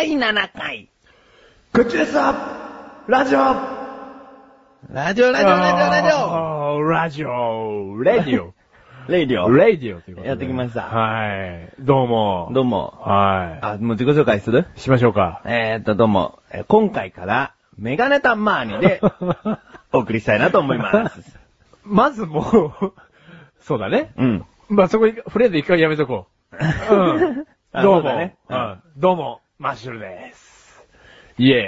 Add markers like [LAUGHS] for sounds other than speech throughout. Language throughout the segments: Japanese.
第7回。口ですラジオラジオ、ラジオ、ラジオ、ラジオラジオレディオオ。[LAUGHS] レイディオ。レディオということで。やってきましたはい。どうも。どうも。はあ、もう自己紹介する？い。しましょうか。えーっと、どうも。えー今回から、メガネタマーニで、[LAUGHS] お送りしたいなと思います。[LAUGHS] まずもう、そうだね。うん。まあ、そこに、フレーズ一回やめとこう。うん。あどうも。そうだねうん。どうも、マッシュルです。イェ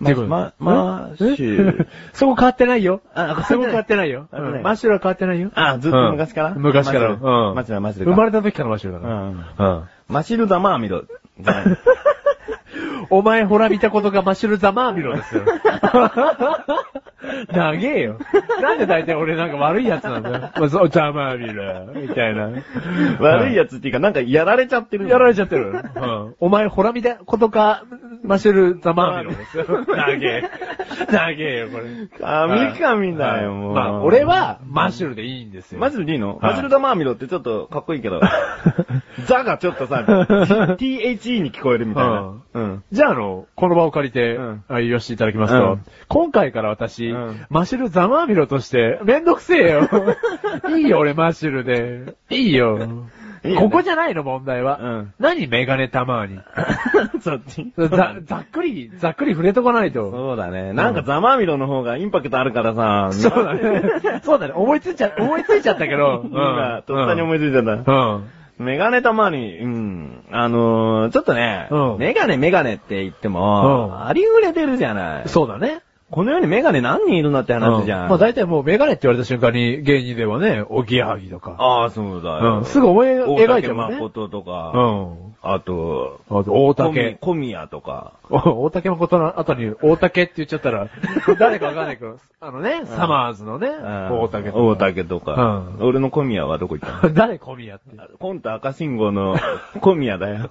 ーイ。ままマッシュえ [LAUGHS] そこ変わってないよ。あそこ変わってないよ。マッシュルは変わってないよ。あ、ずっと昔から、うん昔から。うん。マジでマジで。生まれた時からマッシュルだから。うん。うん。マッシュルザマーミロ。[LAUGHS] お前ほら見たことがマッシュルザマーミロですよ。[LAUGHS] 長えよ。なんで大体俺なんか悪いやつなんだよ。まあそうザマーミロ、みたいな。悪いやつっていうか、なんかやられちゃってる。やられちゃってる。うん。お前ほら見たことか、マッシュルザマーミロですよ。長え。長えよ、これ。神々だよ、もう。まあ、俺、はマッシュルでいいんですよ。マジでいいの、はいマシルダマーミロってちょっとかっこいいけど。[LAUGHS] ザがちょっとさ、THE に聞こえるみたいな。うん。じゃあ、あの、この場を借りて、うんあ言わせていただきますと、うん今回から私、うんマシュルザマーミロとして、めんどくせえよ。[LAUGHS] いいよ、俺マシュルで。いいよ。いいよねここじゃないの、問題は。うん何メガネたまに。[LAUGHS] そっちざ、ざっくり、ざっくり触れとかないと。そうだね。なんかザマーミロの方がインパクトあるからさ。そうだね。そうだね。思いついちゃ、思いついちゃったけど。[LAUGHS] 今、とっさに思いついちゃった。うん。メガネたまに、うん。あのー、ちょっとね、うんメガネメガネって言っても、うんありふれてるじゃない。そうだね。この世にメガネ何人いるんだって話じゃん。うまあ大体もうメガネって言われた瞬間に芸人ではね、おぎやはぎとか。ああ、そうだよ。うん。すぐ思い大描い竹てもね。誠とか、うん。あと、あと、大竹。小宮とか、お [LAUGHS] 大竹誠の後に、大竹って言っちゃったら、[LAUGHS] 誰かわかんないけど、あのね、サマーズのね、大竹とか。大竹とか、うん俺の小宮はどこ行ったの？[LAUGHS] 誰小宮って？コント赤信号の小宮だよ。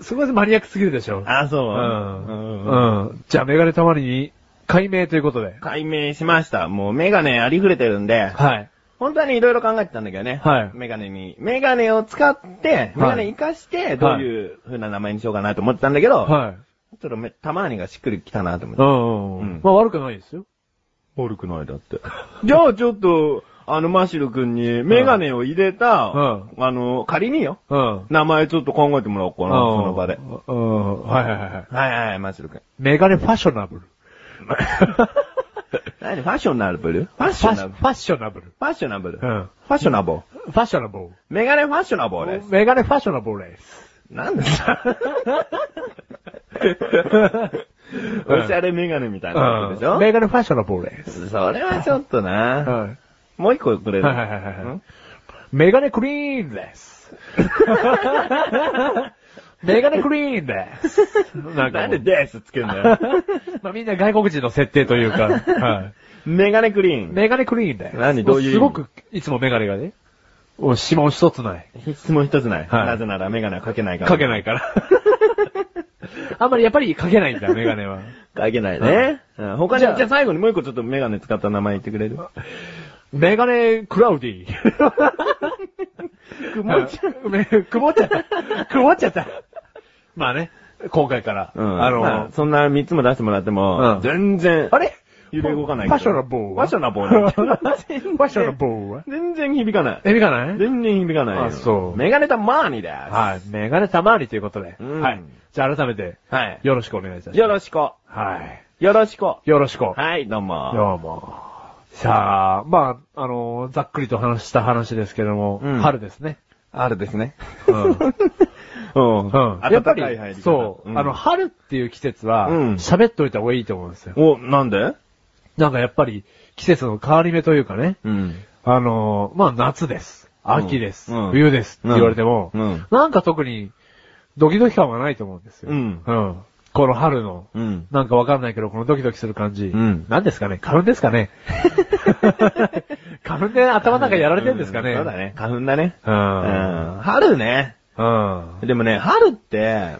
すごいマニアックすぎるでしょ。あ、そう。うん。うんうん。じゃあ、メガネたまりに、解明ということで。解明しました。もうメガネありふれてるんで、はい。本当はね、いろいろ考えてたんだけどね。はいメガネに。メガネを使って、メガネ活かして、どういう風な名前にしようかなと思ってたんだけど、はい。ちょっとめたまにがしっくりきたなと思って。うんうん。まあ悪くないですよ。悪くないだって。[LAUGHS] じゃあちょっと、あの、マシル君にメガネを入れた、うんあの、仮によ、うん。名前ちょっと考えてもらおうかな、その場で。うん。はいはいはいはい。はいはい、マシル君。メガネファッショナブル。[LAUGHS] 何？ファッショナブル？ファッショナブル？ファッショナブル。ファッショナブル。フうん。ァッショナブル。ファッショナブル。メガネファッショナブルです。メガネファッショナブルです。なんでさ。おしゃれメガネみたいなでしょ？メガネファッショナブルです。それはちょっとな。はい。もう一個くれる？はいはいはいはいん？メガネクリーンです。[LAUGHS] メガネクリーンです。[LAUGHS] なんかもうなんでですつけんだよ。[LAUGHS] まあみんな外国人の設定というか、はい。メガネクリーン。メガネクリーンです。何？どういう意味？すごく、いつもメガネがね、お指紋一つない。質問一つない。はいなぜならメガネはかけないから。かけないから。[LAUGHS] あんまりやっぱりかけないんだ、メガネは。かけないね。うん他に、じじゃあ最後にもう一個ちょっとメガネ使った名前言ってくれる？メガネクラウディ。曇っちゃう。め曇っちゃった。曇っちゃった。まあね、今回から、うん。あの、まあそんな三つも出してもらっても、うん全然、あれ？揺れ動かないファッショナブルファッショナブル。ファファッショナブルは？全然響かない。え、みかない？全然響かないよ。あそうメガネタマーニです。はい。メガネたまわりということで。うんはい。じゃあ改めて、はい。よろしくお願いいたします。よろしく。はい。よろしく。よろしく。はい、どうも。どうも。さあ、まあ、あの、ざっくりと話した話ですけども、うん春ですね。あるですね。うん。[LAUGHS] うん。うん。やっぱりそう、んあの、、春っていう季節は、うん喋っといた方がいいと思うんですよ。お、なんで？なんかやっぱり、季節の変わり目というかね、うん。あの、まあ、夏です。秋です。うん冬です。って言われても、うん。なんか特に、ドキドキ感はないと思うんですよ。うんうん。この春の、うん。なんかわかんないけど、このドキドキする感じ。うん何ですかね？花粉ですかね？[LAUGHS] 花粉で頭の中やられてるんですかね、うそうだね。花粉だね。う。うんん。春ね。うん。でもね、春って、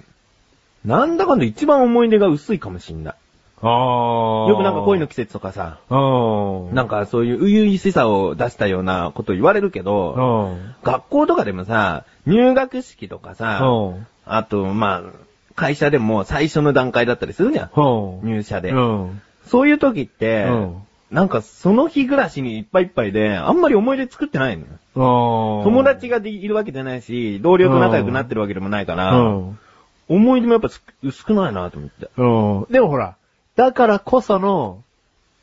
なんだかんだ一番思い出が薄いかもしんない。ああ。よくなんか恋の季節とかさ、うん。なんかそういう初々しさを出したようなこと言われるけうど、ん。学校とかでもさ、入学式とかさ、うん。あと、まあ、会社でも最初の段階だったりするじゃん。ほう。入社で。うん。そういう時って、うんなんかその日暮らしにいっぱいいっぱいで、あんまり思い出作ってないのよ。友友達がでいるわけじゃないし、同僚と仲良くなってるわけでもないから、うん。思い出もやっぱす少ないなと思って。うん。でもほら、だからこその、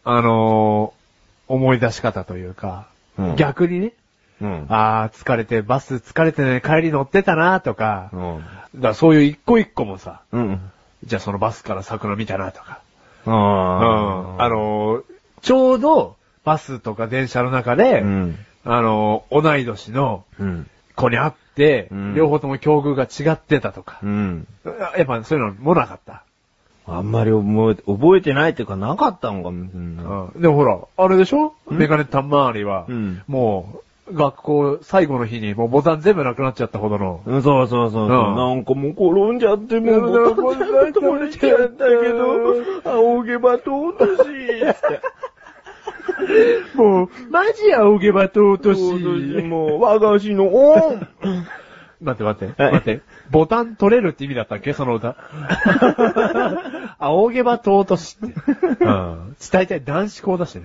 あのー思い出し方というか、うん逆にね、うん。あー疲れて、バス疲れてね、帰り乗ってたなとか、だかうん。らそういう一個一個もさ、うん。じゃあそのバスから桜見たなとか、あうん。ああ、のーちょうど、バスとか電車の中で、うん。あのー同い年のうん。子に会って、うん両方とも境遇が違ってたとか、うん。やっぱそういうのもなかった。あんまり覚えて、覚えてないっていうかなかったのかもしれない。うんでもほら、あれでしょ？メガネたんまわりは、うんもう、学校最後の日にもうボタン全部なくなっちゃったほどの。うん、そうそうそうそう、うんなんかもう転んじゃって、もううんボタン全部取れちゃったけど、[LAUGHS] 仰げば尊しいって。[LAUGHS] もう、マジ仰げば尊し。もう、和菓子のオン [LAUGHS] 待って待って、はい待って。ボタン取れるって意味だったっけ？[LAUGHS] その歌。仰げば尊しって。うん。伝えたい男子校だしね。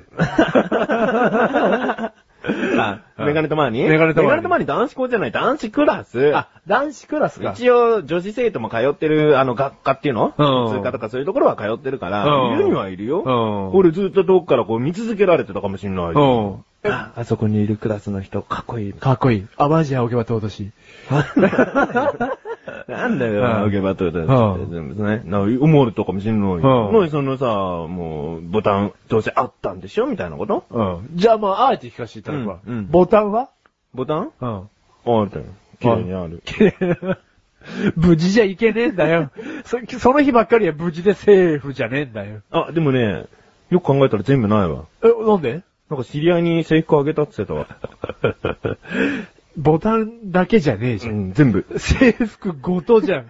あ、メガネとマーニメガネとマーニメガネとマーニ男子校じゃない、男子クラス。あ、男子クラスか。一応、女子生徒も通ってる、あの、学科っていうの？うん通科とかそういうところは通ってるから、うんいるにはいるよ。うん俺ずっと遠くからこう見続けられてたかもしんない。うん。あ、[LAUGHS] あそこにいるクラスの人、かっこいい。かっこいい。あ、マジ仰げば尊しい。[LAUGHS] なんだよ、うん仰げばとだうん全部ね。な思うとかもしんない。んのにそのさ、もう、ボタン、どうせあったんでしょ？みたいなこと？うん。じゃあまあ、あえて聞かせていただくわ。うんうんボタンは？ボタン？うん。ある。綺麗にある。[LAUGHS] 無事じゃいけねえんだよ。そその日ばっかりは無事でセーフじゃねえんだよ。あ、でもね、よく考えたら全部ないわ。え、なんで？なんか知り合いに制服あげたって言ってたわ。[LAUGHS] ボタンだけじゃねえじゃん。うん、全部。制服ごとじゃん。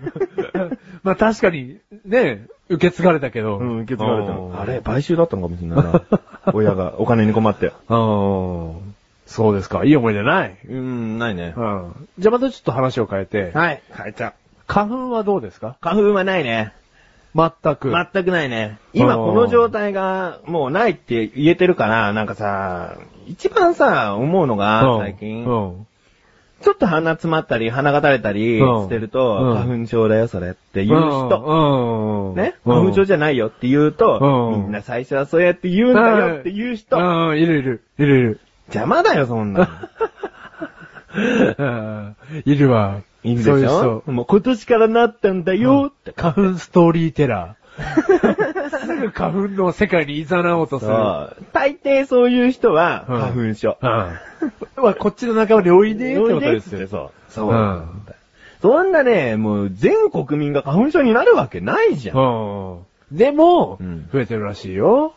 [LAUGHS] まあ確かに、ね、受け継がれたけど。うん、受け継がれたあれ、買収だったのかもしれないな。[LAUGHS] 親がお金に困って。うん。そうですか。いい思い出ない？うん、ないね。うん。じゃあまたちょっと話を変えて。はい、変えちゃう。花粉はどうですか？花粉はないね。全く。全くないね。今うんこの状態がもうないって言えてるから、なんかさ、一番さ、思うのが、うん最近、うん。ちょっと鼻詰まったり、鼻が垂れたりうんしてると、うん花粉症だよ、それって言う人。うん。ね、うん花粉症じゃないよって言うと、うんみんな最初はそうやって言うんだよって言う人。うん、いるいる。いるいる。邪魔だよ、そんな [LAUGHS] いるわ。いいんでしそういうもう今年からなったんだよって。花粉ストーリーテラー。すぐ花粉の世界に誘おうとする。そう。大抵そういう人は、うん花粉症。うん。[LAUGHS] まあ、こっちの仲間においでってことですよ。そう。そう。うんそんなね、もう全国民が花粉症になるわけないじゃん。うん。でも、うん増えてるらしいよ。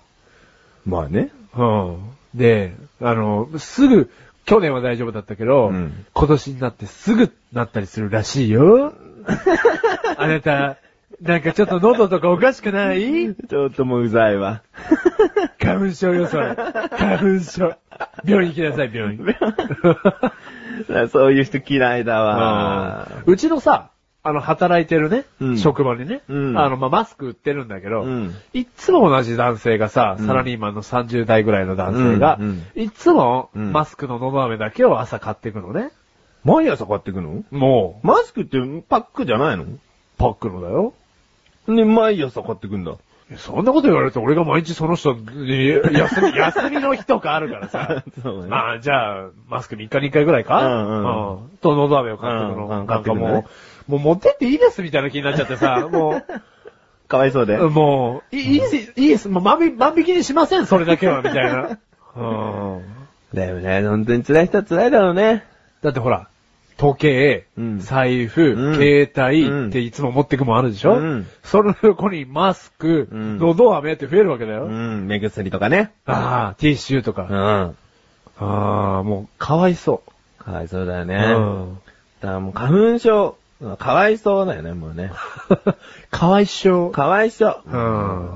まあね。うん。で、あの、すぐ、去年は大丈夫だったけど、うん今年になってすぐなったりするらしいよ。[LAUGHS] あなた、なんかちょっと喉とかおかしくない？ちょっともううざいわ。花粉症よ、それ。花粉症。病院行きなさい、病院。[LAUGHS] そういう人嫌いだわ。うちのさ、あの、働いてるね、うん。職場にね、うん。あの、まあ、マスク売ってるんだけど、うん。いっつも同じ男性がさ、うん。サラリーマンの30代ぐらいの男性が、うん。いっつも、うん。マスクののど飴だけを朝買っていくのね。毎朝買ってくの？もう、マスクってパックじゃないの？パックのだよ。で、毎朝買ってくんだ。そんなこと言われると俺が毎日その人に、休み、[LAUGHS] 休みの日とかあるからさ。そうね。まあ、じゃあ、マスク3日に1回ぐらいか？うんうんうん。と、のど飴を買ってくの。うんうんなんか買ってくのね。もう、もう持ってっていいですみたいな気になっちゃってさ、[LAUGHS] もかわいそうで。う、もう、いいいいです、いいです、もう万引万引きにしません、それだけは、みたいな。[LAUGHS] うん。だよね、本当に辛い人は辛いだろうね。だってほら、時計、うん財布、うん携帯うんっていつも持ってくもんあるでしょ、うんその横にマスク、うんのど飴って増えるわけだよ。うん、目薬とかね。ああ、ティッシュとか。うん。ああ、もう、かわいそかわいそうだよう。ね。うん。だからもう花粉症、かわいそうだよね、もうね。[LAUGHS] かわいしょう。かわいそう。うん。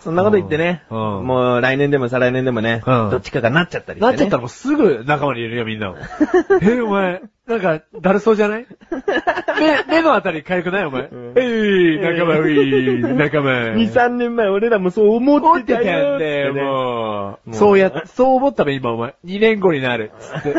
そんなこと言ってね、うんもう来年でも再来年でもね、うんどっちかがなっちゃったりして、ね。なっちゃったらもうすぐ仲間に入れるよ、みんなを。[LAUGHS] え、お前、なんか、だるそうじゃない？[LAUGHS] 目、目のあたり痒くない？お前。んえい、仲間、うい、仲間。2、3年前俺らもそう思思ってたってたよんだよ、ってねもう。もうそうや、そう思ったべ、今お前。2年後になる。つって。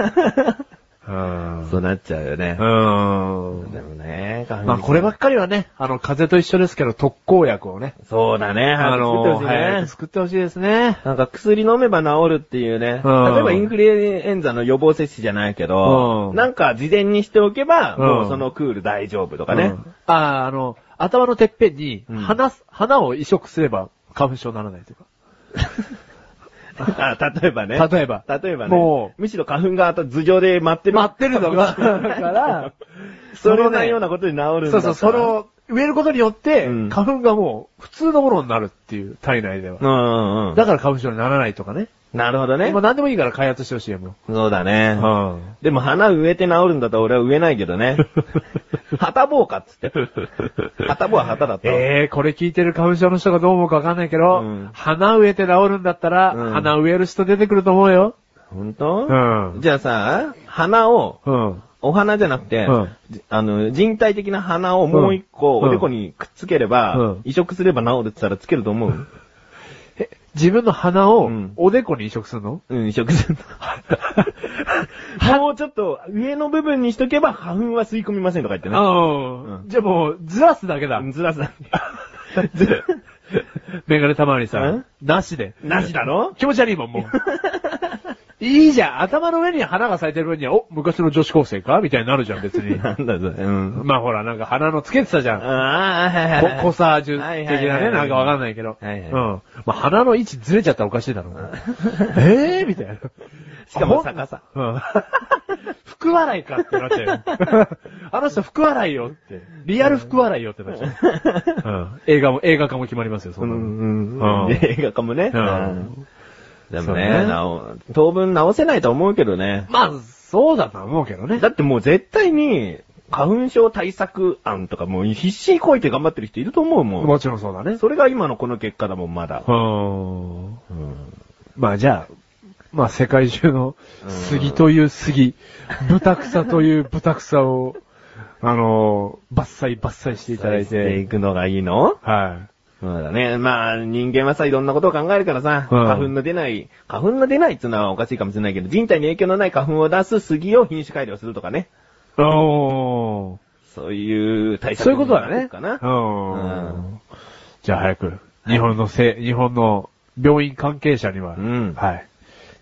うん。そうなっちゃうよね。うん。でもね、まあこればっかりはね、あの、風邪と一緒ですけど、特効薬をね。そうだね、あの、早く作ってほしいね早く作ってほしいですね。なんか薬飲めば治るっていうね。うん例えばインフルエンザの予防接種じゃないけど、うんなんか事前にしておけば、うんもうそのクール大丈夫とかね。うんああ、あの、頭のてっぺんにうん、花す、花を移植すれば、花粉症にならないとか。[LAUGHS] あ例えばね。例えば。例えばね。もむしろ花粉が頭上で待ってる。待ってるのが、[LAUGHS] だから、それなようなことで治るんだそうそう、その、植えることによって、うん花粉がもう、普通のものになるっていう、体内では。うんうんうん。だから花粉症にならないとかね。なるほどねまあ。何でもいいから開発してほしいよ、もそうだね。う。うん。でも花植えて治るんだったら俺は植えないけどね。[LAUGHS] 旗棒かっつって。旗棒は旗だったわ。ええー、これ聞いてる花粉症の人がどう思うかわかんないけど、うん花植えて治るんだったら、うん花植える人出てくると思うよ。ほんとうん。じゃあさ、花を、うん。お花じゃなくて、うんじあの、人体的な花をもう一個うんおでこにくっつければ、うん移植すれば治るって言ったらつけると思う [LAUGHS] え、自分の鼻をうん、おでこに移植するの、うん、移植する。[LAUGHS] もうちょっと上の部分にしとけば花粉は吸い込みませんとか言ってね。ああ、うんじゃあもう、ずらすだけだ。ずらすだ。[LAUGHS] メガネたまわりさうんん？なしで。なしだろ？気持ち悪いもん、もう。いいじゃん。頭の上に花が咲いてる分には、お、昔の女子高生か？みたいになるじゃん、別に。[LAUGHS] なんだぞ。うん。まあほら、なんか花のつけてたじゃん。ああ、はいはいはい。ココサージュはい的なね、なんかわかんないけど。はいはいうん。まあ鼻の位置ずれちゃったらおかしいだろう。ええー？みたいな。しかも逆さ。うん。[LAUGHS] 福笑いかってなっちゃうよ。[LAUGHS] あの人福笑いよって。リアル福笑いよってなっちゃう。うん。映画も、映画化も決まりますよ、そうんんなの。んうん。映画化もね。うんうんでもねね、なお当分直せないと思うけどね。まあ、そうだとは思うけどね。だってもう絶対に、花粉症対策案とかもう必死にこいて頑張ってる人いると思うもん。もちろんそうだね。それが今のこの結果だもん、まだ。うん。うんまあじゃあ、まあ世界中の杉という杉、豚草という [LAUGHS] 豚草を、あのー、伐採伐採していただいしていて、くのがいいの？はそうだね。まあ、人間はさ、いろんなことを考えるからさ、うん花粉の出ない、花粉の出ないっていうのはおかしいかもしれないけど、人体に影響のない花粉を出す杉を品種改良するとかね。い。おー。そういう対策そういうことだね。かな。うん。うんじゃあ早く、日本のせ、日本の病院関係者には、うんはい。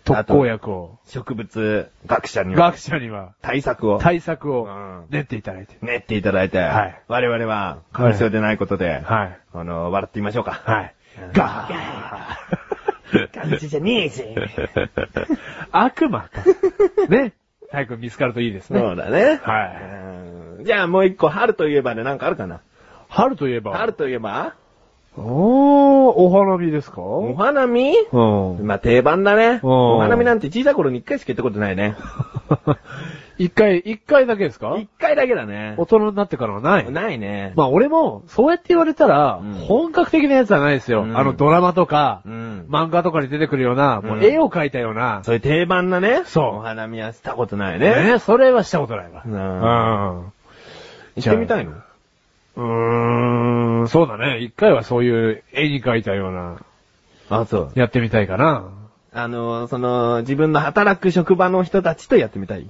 特効薬を、植物学者には。学者には、対策を。対策をうん。練っていただいて。練っていただいて、はい。我々は花粉症でないことで、はい。あの、笑ってみましょうか。はい。うんガー。感じじゃねえぜ。悪魔か。ね。早く見つかるといいですね。そうだね。はいうんじゃあもう一個、春といえばでなんかあるかな春といえば。春といえばおー、お花見ですか？お花見？うん。まあ定番だね。うんお花見なんて小さい頃に一回しか行ったことないね。[LAUGHS] 一回、一回だけですか？一回だけだね大。人になってからはない。ないね。まあ俺も、そうやって言われたら、うん本格的なやつはないですよ。うんあのドラマとか、うん。漫画とかに出てくるような、もううん絵を描いたような、そういう定番なね。そうお花見はしたことないね。ね。それはしたことないわ。うんうん。行ってみたいの？うーん、そうだね。一回はそういう絵に描いたような、あ、そう。やってみたいかな。あの、その、自分の働く職場の人たちとやってみたい。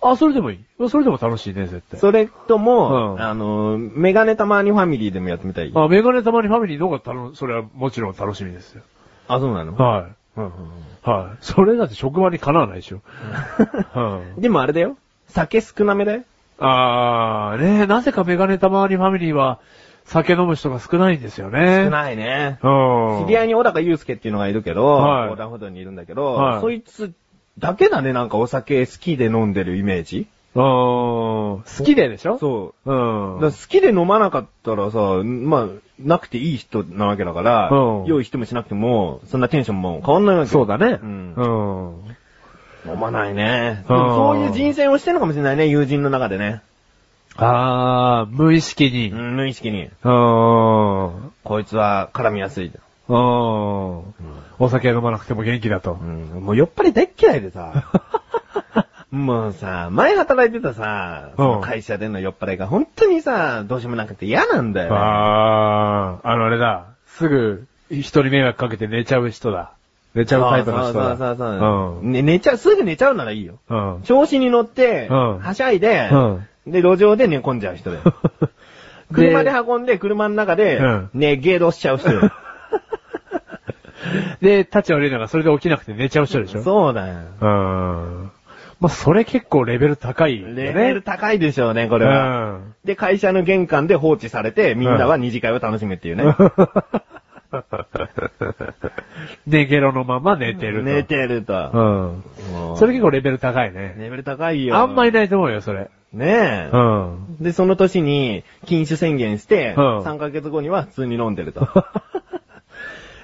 あ、それでもいい。それでも楽しいね、絶対。それとも、うんあの、メガネたまにファミリーでもやってみたい。あ、メガネたまにファミリーの方がたの、それはもちろん楽しみですよ。あ、そうなの？はい。うんうんはい。それだって職場にかなわないでしょ。[LAUGHS] うんでもあれだよ。酒少なめだよ。あー、ねなぜかメガネたまわりファミリーは、酒飲む人が少ないんですよね。少ないね。うん。知り合いに小高祐介っていうのがいるけど、はい横断歩道にいるんだけど、はいそいつだけだね、なんかお酒好きで飲んでるイメージ。うん。好きででしょ？そう。うん。だから好きで飲まなかったらさ、まあ、なくていい人なわけだから、うん用意してもしなくても、そんなテンションも変わんないわけそうだね。うんうん。飲まないね。そういう人選をしてるのかもしれないね、友人の中でね。あー、無意識に。うん、無意識に。うん。こいつは絡みやすい。うん。うん。お酒飲まなくても元気だとう。ん。もう酔っ払い大っ嫌いでさ。[LAUGHS] もうさ、前働いてたさ、会社での酔っ払いが本当にさ、どうしようもなくて嫌なんだよ。ああ、あのあれだ。すぐ、人に迷惑かけて寝ちゃう人だ。寝ちゃうタイプの人だ。そうそうそうそう、うん。ね寝ちゃう、すぐ寝ちゃうならいいよ。うん。調子に乗って、うんはしゃいで、うんで、路上で寝込んじゃう人だよ。車で運んで、車の中で、うんね、ゲードしちゃう人よ。で、立ち悪いのがそれで起きなくて寝ちゃう人でしょそうだよ。うん。まあ、それ結構レベル高いね。レベル高いでしょうね、これは。うん。で、会社の玄関で放置されて、みんなは二次会を楽しむっていうね。で、ゲロのまま寝てると。寝てると。うん。それ結構レベル高いね。レベル高いよ。あんまりないと思うよ、それ。ねえ。うん。で、その年に禁酒宣言して、うん3ヶ月後には普通に飲んでると。[LAUGHS]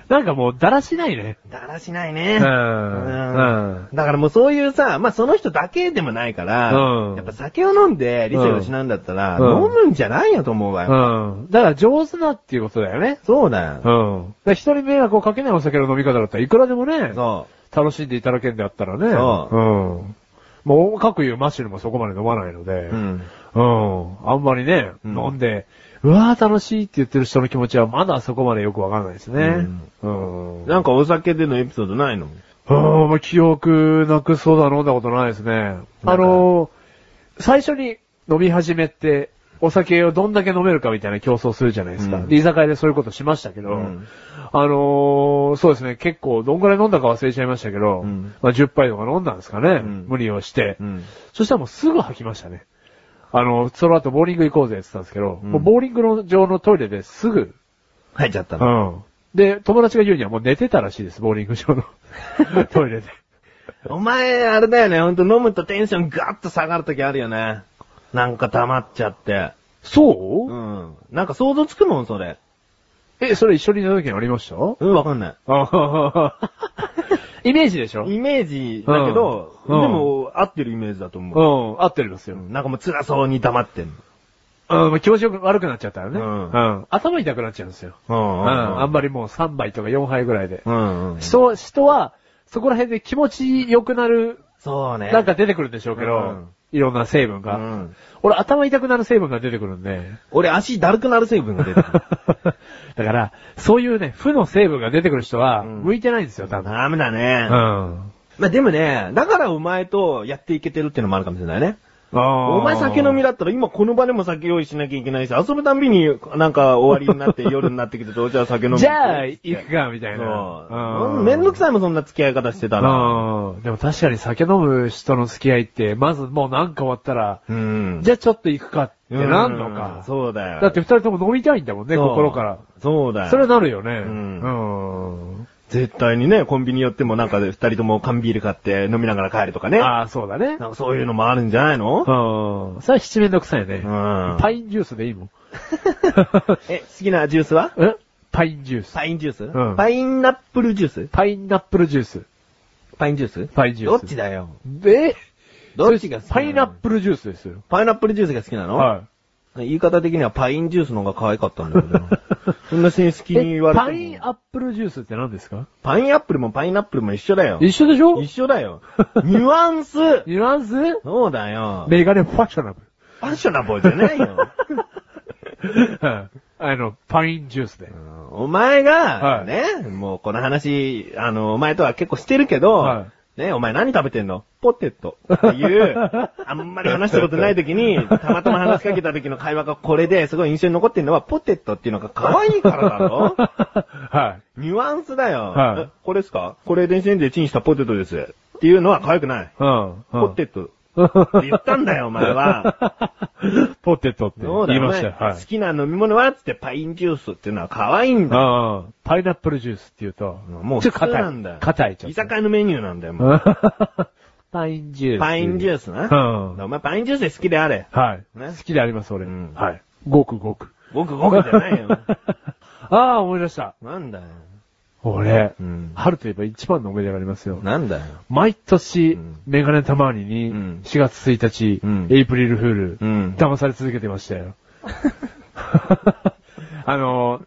なんかもう、だらしないね。だらしないね。うん。うんうん。だからもうそういうさ、まあその人だけでもないから、うんやっぱ酒を飲んで理性を失うんだったら、うん飲むんじゃないよと思うわよ。うん。だから上手なっていうことだよね。そうだよ。うん。だから人に迷惑をかけないお酒の飲み方だったらいくらでもね、そ楽しんでいただけるんであったらね。そううん。もう、各言うマッシュルもそこまで飲まないので、う。うん。うん。あんまりね、うん飲んで、うわー楽しいって言ってる人の気持ちはまだそこまでよくわかんないですね。うん。なんかお酒でのエピソードないの？うん、まあ記憶なくそうだ飲んだことないですね。あのー、最初に飲み始めて、お酒をどんだけ飲めるかみたいな競争するじゃないですか。うんで居酒屋でそういうことしましたけど、うんあのー、そうですね、結構どんぐらい飲んだか忘れちゃいましたけど、うんまあ10杯とか飲んだんですかね、うん無理をして、うん。そしたらもうすぐ吐きましたね。あの、その後ボーリング行こうぜって言ってたんですけど、うんもうボーリングの上のトイレですぐ、入っちゃったうの。ん。で、友達が言うにはもう寝てたらしいです、ボーリング場の [LAUGHS] トイレで。お前、あれだよね、ほんと飲むとテンションガッと下がるときあるよね。なんか溜まっちゃって。そう、うん。なんか想像つくもん、それ。え、それ一緒にいた時にありました？うん、わかんない。イメージでしょ？イメージだけど、うんでも、合ってるイメージだとう思う。ん、合ってるんですよ。うんなんかもう辛そうに黙ってんの。うん、まあ気持ちよく悪くなっちゃったらね。うんうん。頭痛くなっちゃうんですよ。ううんん。あんままりもう3杯とか4杯ぐらいで。うんうん。人、人は、そこら辺で気持ち良くなる、そうね。なんか出てくるんでしょうけど、うんいろんな成分が。うん。俺頭痛くなる成分が出てくるんで。俺足だるくなる成分が出てくる。[LAUGHS] だから、そういうね、負の成分が出てくる人は、うん向いてないんですよ、多分。ダメだね。うん。まあでもね、だからお前とやっていけてるっていうのもあるかもしれないね。おお前酒飲みだったら今この場でも酒用意しなきゃいけないし、遊ぶたんびになんか終わりになって夜になってきてと、じゃあ酒飲む。じゃあ、行くか、みたいな。めんどくさいもん、そんな付き合い方してたら。うん。でも確かに酒飲む人の付き合いって、まずもうなんか終わったら、うん。じゃあちょっと行くかってなんのうんか。そうだよ。だって二人とも飲みたいんだもんね、心から。そうだよ。それなるよね。うんうん。絶対にね、コンビニ寄ってもなんかで二人とも缶ビール買って飲みながら帰るとかね。ああ、そうだね。なんかそういうのもあるんじゃないの？うん。それは七面倒くさいね。うんパインジュースでいいもん。[LAUGHS] え、好きなジュースは？[LAUGHS] え？パインジュース。パインジュース？うんパインナップルジュース？パインナップルジュース。パインジュース？パインジュース。どっちだよ。で、どっちが好きなの？パイナップルジュースですよ。パイナップルジュースが好きなの？は言い方的にはパインジュースの方が可愛かったんだけどな。[LAUGHS] そんな正式に言われてもパインアップルジュースって何ですか？パインアップルもパイナップルも一緒だよ。一緒でしょ？一緒だよ。[LAUGHS] ニュアンスニュアンス？そうだよ。メガネファッショナブファッショナブルじゃないよ。[LAUGHS] あの、パインジュースで。お前が、はいね、もうこの話、あの、お前とは結構してるけど、はね、お前何食べてんの？ポテト。っていう、[LAUGHS] あんまり話したことない時に、たまたま話しかけた時の会話がこれですごい印象に残ってるのは、ポテトっていうのが可愛いからだろ？[LAUGHS] はい。ニュアンスだよ。はいえこれですか？これ電子レンジでチンしたポテトです。っていうのは可愛くない。うん。ポテト。言ったんだよ、お前は。[LAUGHS] ポテトって言いましたよ。はい好。きな飲み物は？つってパインジュースっていうのは可愛いんだよ。ああ、パイナップルジュースって言うと、もう普ちょっと硬い通なんだよ。硬い、ちょっ居と。酒屋のメニューなんだよ、もう。[LAUGHS] パインジュース。パインジューースな？うんお前パインジュースで好きであれ。はい。ね好きであります、俺。うんはい。ごくごく。ごくごくじゃないよ。[LAUGHS] ああ、思い出した。なんだよ。俺、うん。春といえば一番の思い出がありますよ。なんだよ。毎年、うん。メガネたまわりに、うん。4月1日、うん。エイプリルフール、うん。騙され続けてましたよ。[LAUGHS] あの、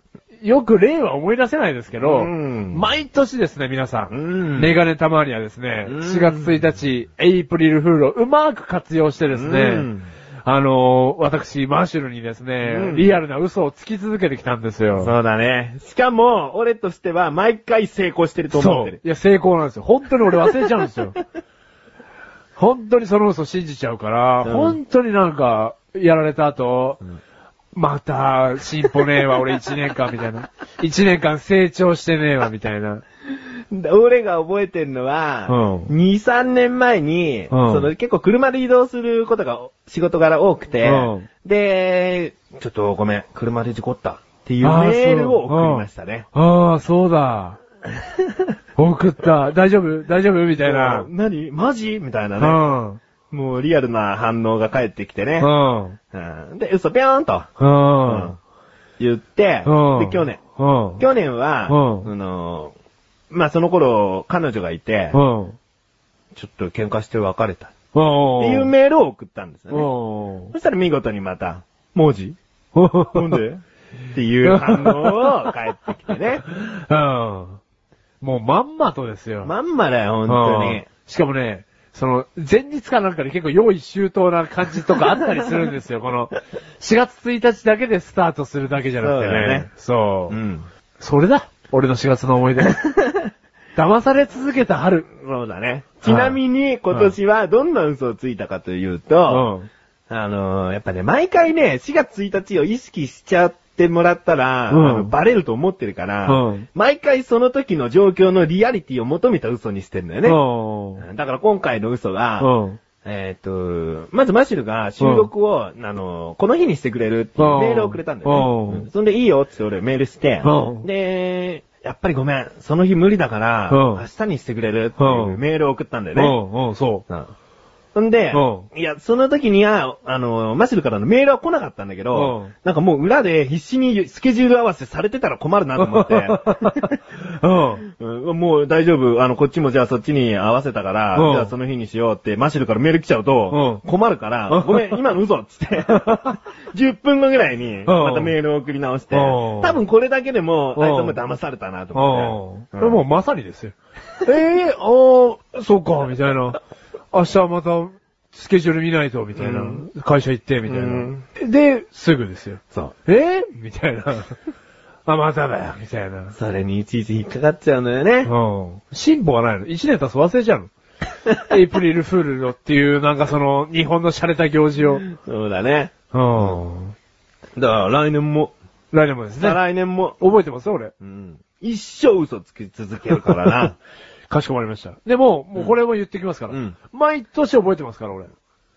4よく例は思い出せないですけど、うん。毎年ですね、皆さん。うん。メガネたまにはですね、うん。4月1日、エイプリルフールをうまく活用してですね、うんあのー私、マーシュルにですね、うんリアルな嘘をつき続けてきたんですよ。そうだね。しかも、俺としては毎回成功してると思ってる。いや、成功なんですよ。本当に俺忘れちゃうんですよ。[LAUGHS] 本当にその嘘信じちゃうから、うん本当になんか、やられた後、また、進歩ねえわ、俺1年間みたいな。1年間成長してねえわ、みたいな。[LAUGHS] 俺が覚えてるのは、うん2、3年前に、んその結構車で移動することが仕事柄多くて、うんで、ちょっとごめん、車で事故ったっていうメあーールを送りましたね。ああ、そうだ。[LAUGHS] 送った。大丈夫？大丈夫？みたいな。うん何？マジ？みたいなね。うん。もうリアルな反応が返ってきてねう。ん。うんで、嘘ぴょーんとうん。言って、うん。で、去年。うん。去年は、うんあの、まあ、その頃、彼女がいて、うん。ちょっと喧嘩して別れた。っうん。ていうメールを送ったんですよね。うん。そしたら見事にまた、文字 [LAUGHS] なんで？っていう反応を返ってきてね。[LAUGHS] うん。もうまんまとですよ。まんまだよ、本当うんに。しかもね、その、前日かなんかに結構用意周到な感じとかあったりするんですよ。[LAUGHS] この、4月1日だけでスタートするだけじゃなくてね。そう。うん。それだ俺の4月の思い出。[LAUGHS] 騙され続けた春。そうだね。ちなみに、今年はどんな嘘をついたかといううと、ん。あのーやっぱね、毎回ね、4月1日を意識しちゃってもらったら、うんバレると思ってるから、うん毎回その時の状況のリアリティを求めた嘘にしてんだよね。うん。だから今回の嘘が、うん。えっ、と、まずマシルが収録を、あの、この日にしてくれるっていうメールをくれたんだよね。そんでいいよって俺メールして、うんで、やっぱりごめん、その日無理だから、うん明日にしてくれるっていうメールを送ったんだよね。うん。うん。そうんほんで、ういや、その時には、あの、マシルからのメールは来なかったんだけど、うん。なんかもう裏で必死にスケジュール合わせされてたら困るなと思って、[LAUGHS] もう大丈夫、あの、こっちもじゃあそっちに合わせたから、うん。じゃあその日にしようって、マシルからメール来ちゃうと、うん。困るから、うん。ごめん、今の嘘っつって、[LAUGHS] 10分後ぐらいに、またメールを送り直して、うん。多分これだけでも、うん。あいつも騙されたなと思って。うん。これもうまさにですよ。え [LAUGHS] えー、ああ、そうか、みたいな。明日また、スケジュール見ないと、みたいな。うん会社行って、みたいな。うんで、すぐですよ。そう。え？ー、みたいな。[LAUGHS] あ、まただよ、みたいな。それにいちいち引っかかっちゃうのよね。うん。進歩がないの。一年経つと忘れちゃうの。[LAUGHS] エイプリルフールのっていう、なんかその、日本の洒落た行事を。そうだね。うん。だから来年も、来年もですね再。来年も、覚えてます？よ、俺。うん一生嘘つき続けるからな。[LAUGHS] かしこまりました。でも、もうこれも言ってきますから。うん毎年覚えてますから、俺。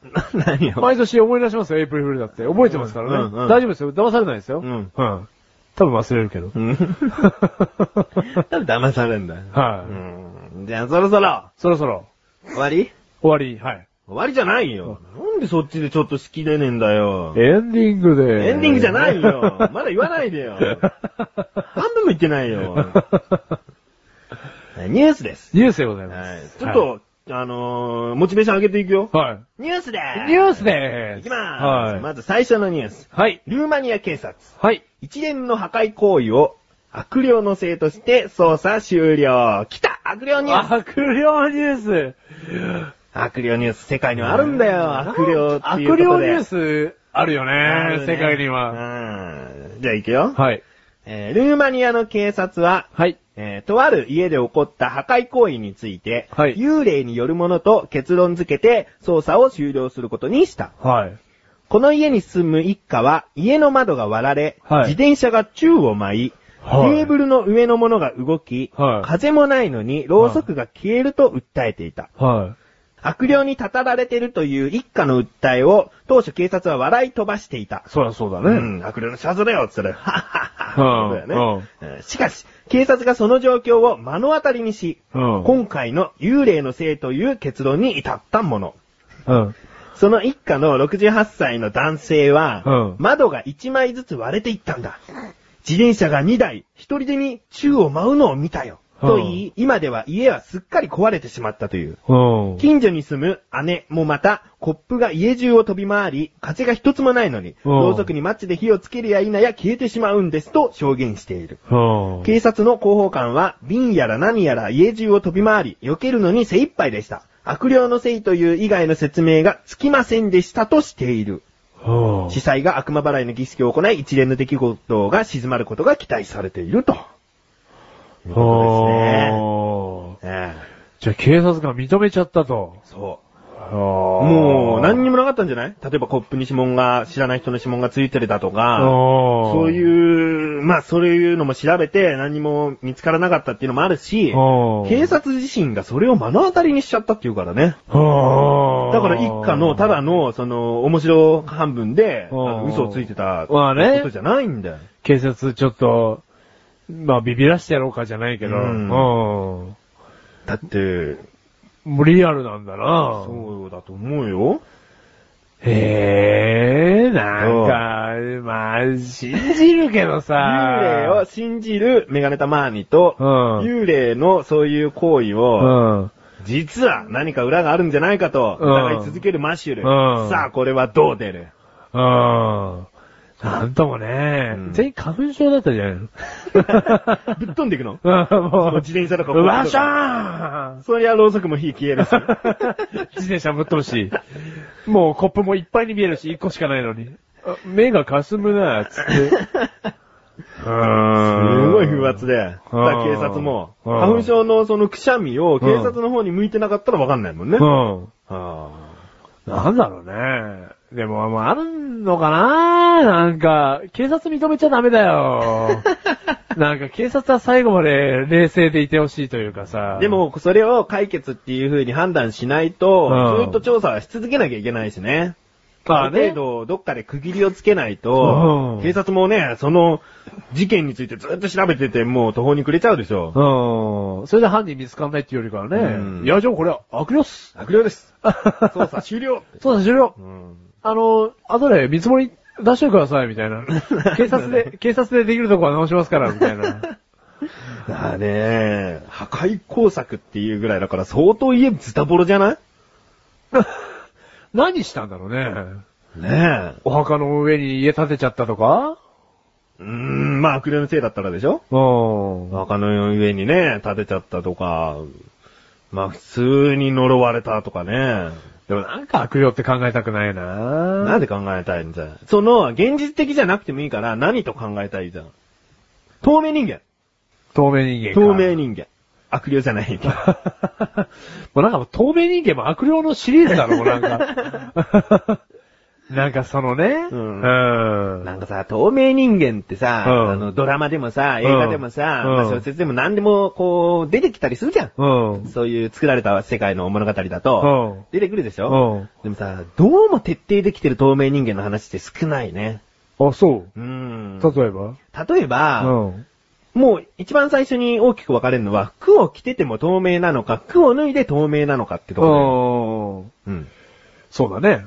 [LAUGHS] 何を毎年思い出しますよ、エイプリルフールだって。覚えてますからね。うんうん大丈夫ですよ。騙されないですよ。うんうん。多分忘れるけど。うん。[LAUGHS] 多分騙されんだよ。はいうん。じゃあそろそろ、そろそろ、終わり？終わり。はい。終わりじゃないよ。なんでそっちでちょっと式出ねえんだよ。エンディングで。エンディングじゃないよ。まだ言わないでよ。[LAUGHS] 半分も言ってないよ。ニュースです。ニュースでございまはい。す。ちょっと、あのー、モチベーション上げていくよ。はい。ニュースでーすニュースでーす。いきまーす。はい。まず最初のニュース。はい。ルーマニア警察。はい。一連の破壊行為を悪霊のせいとして捜査終了。来た悪霊ニュース悪霊ニュース。悪霊ニュース世界にはあるんだよ。悪霊っていう。悪霊ニュースあるよね、ね世界には。うん。じゃあ行くよ。はい。えールーマニアの警察は、はい。えーとある家で起こった破壊行為について、はい幽霊によるものと結論付けて捜査を終了することにした。はい。この家に住む一家は家の窓が割られ、はい自転車が宙を舞い、はいテーブルの上のものが動き、はい風もないのにろうそくが消えると訴えていた。は悪霊にたたられてるという一家の訴えを当初警察は笑い飛ばしていた。い。そりゃそうだうね。ん、悪霊の仕業だよ、つって。はっはっは。う [LAUGHS] んそうだよねうんしかし、警察がその状況を目の当たりにし、うん。今回の幽霊のせいという結論に至ったもの。うん。その一家の68歳の男性は、うん窓が1枚ずつ割れていったんだ。自転車が2台、一人でに宙を舞うのを見たよ。と言い、今では家はすっかり壊れてしまったという。うん。近所に住む姉もまた、コップが家中を飛び回り、風が一つもないのに、うんろうそくにマッチで火をつけるや否や消えてしまうんですと証言している。うん。警察の広報官は、瓶やら何やら家中を飛び回り、避けるのに精一杯でした。悪霊のせいという以外の説明がつきませんでしたとしている。うん司祭が悪魔払いの儀式を行い、一連の出来事が静まることが期待されていると。いうことですね。ええじゃあ警察が認めちゃったと。そう。ももう、何にもなかったんじゃない？例えばコップに指紋が、知らない人の指紋がついてるだとか、そそういう、まあそういうのも調べて何にも見つからなかったっていうのもあるし、警警察自身がそれを目の当たりにしちゃったっていうからね。だだから一家のただの、その、面白半分で、嘘をついてたことじゃないんだよ。警察ちょっと、まあビビらしてやろうかじゃないけど、ううんん。だって、もうリアルなんだなそうだと思うよ。へえ、なんか、まあ、信じるけどさ。幽霊を信じるメガネタマーニと、うん幽霊のそういう行為うを、ん。実は何か裏があるんじゃないかと、うん疑い続けるマッシュル。うんさあ、これはどう出る？うん。なんともね、うん全員花粉症だったじゃん。[LAUGHS] ぶっ飛んでいくの？[LAUGHS] うんもう、自転車とかうわっしーゃーそりゃろうそくも火消えるし。[LAUGHS] 自転車ぶっ飛ぶし、もうコップもいっぱいに見えるし、一個しかないのに。あ目が霞むな、つって。すごい風圧で。警察も、うん花粉症のそのくしゃみを警察の方に向いてなかったらわかんないもんね。うん。あなんだろうね。でも、まあ、あるのかな？なんか、警察認めちゃダメだよ。[LAUGHS] なんか、警察は最後まで冷静でいてほしいというかさ。ーで、も、それを解決っていう風に判断しないと、うんずっと調査はし続けなきゃいけないしね。あまあねる程度、どっかで区切りをつけないと、うん警察もね、その事件についてずっと調べてて、もう途方に暮れちゃうでしょ。うん。それで犯人見つかんないっていうよりかはね。うんいや、じゃあこれは悪霊っす。悪霊です。[LAUGHS] 捜査終了。そうだ、終了う。んあの、後で見積もり出してください、みたいな。[LAUGHS] 警察で、[LAUGHS] 警察でできるとこは直しますから、みたいな。だあね、破壊工作っていうぐらいだから相当家ズタボロじゃない？[LAUGHS] 何したんだろうね。ねえ。お墓の上に家建てちゃったとか？うーん、まあ悪霊のせいだったらでしょ？うん。墓の上にね、建てちゃったとか、まあ普通に呪われたとかね。でもなんか悪霊って考えたくないななんで考えたいんじゃん。その、現実的じゃなくてもいいから何と考えたいじゃん。透明人間。透明人間か。透明人間。悪霊じゃない。[LAUGHS] もうなんか透明人間も悪霊のシリーズだろ、もうなんか。[LAUGHS] なんかそのね。うんうん。なんかさ、透明人間ってさ、うんあの、ドラマでもさ、映画でもさ、うんまあ小説でも何でもこう、出てきたりするじゃん。うん。そういう作られた世界の物語だと、出てくるでしょ、でもさ、どうも徹底できてる透明人間の話って少ないね。うん。あ、そう。うん。例えば？例えば、うん。もう一番最初に大きく分かれるのは、服を着てても透明なのか、服を脱いで透明なのかってとこうん。ろ、うん。そうだね。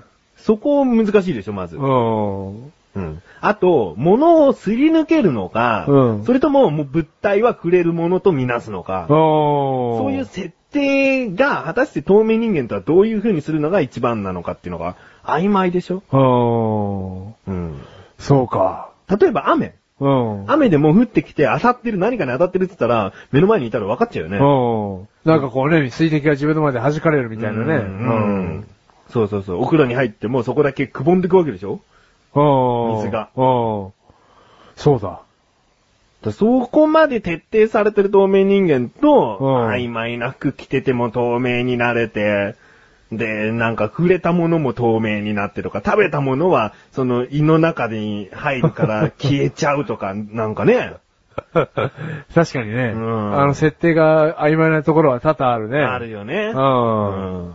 そこ難しいでしょ、まず。うん。うん。あと、物をすり抜けるのか、うんそれとももう物体は触れるものとみなすのか、そそういう設定が果たして透明人間とはどういう風にするのが一番なのかっていうのが曖昧でしょうん。うん。そうか。例えば雨。うん。雨でもう降ってきて当たってる何かに当たってるって言ったら、目の前にいたら分かっちゃうよね。うん。なんかこうね、水滴が自分の前で弾かれるみたいなね。うんうん。そうそうそう。お風呂に入ってもそこだけくぼんでくわけでしょ？うん。水がうん。そうだ。だそこまで徹底されてる透明人間と、うん曖昧な服着てても透明になれて、で、なんか触れたものも透明になってとか、食べたものは、その胃の中に入るから [LAUGHS] 消えちゃうとか、なんかね、[LAUGHS] 確かにね。うんあの、設定が曖昧なところは多々あるね。あるよね。うんうん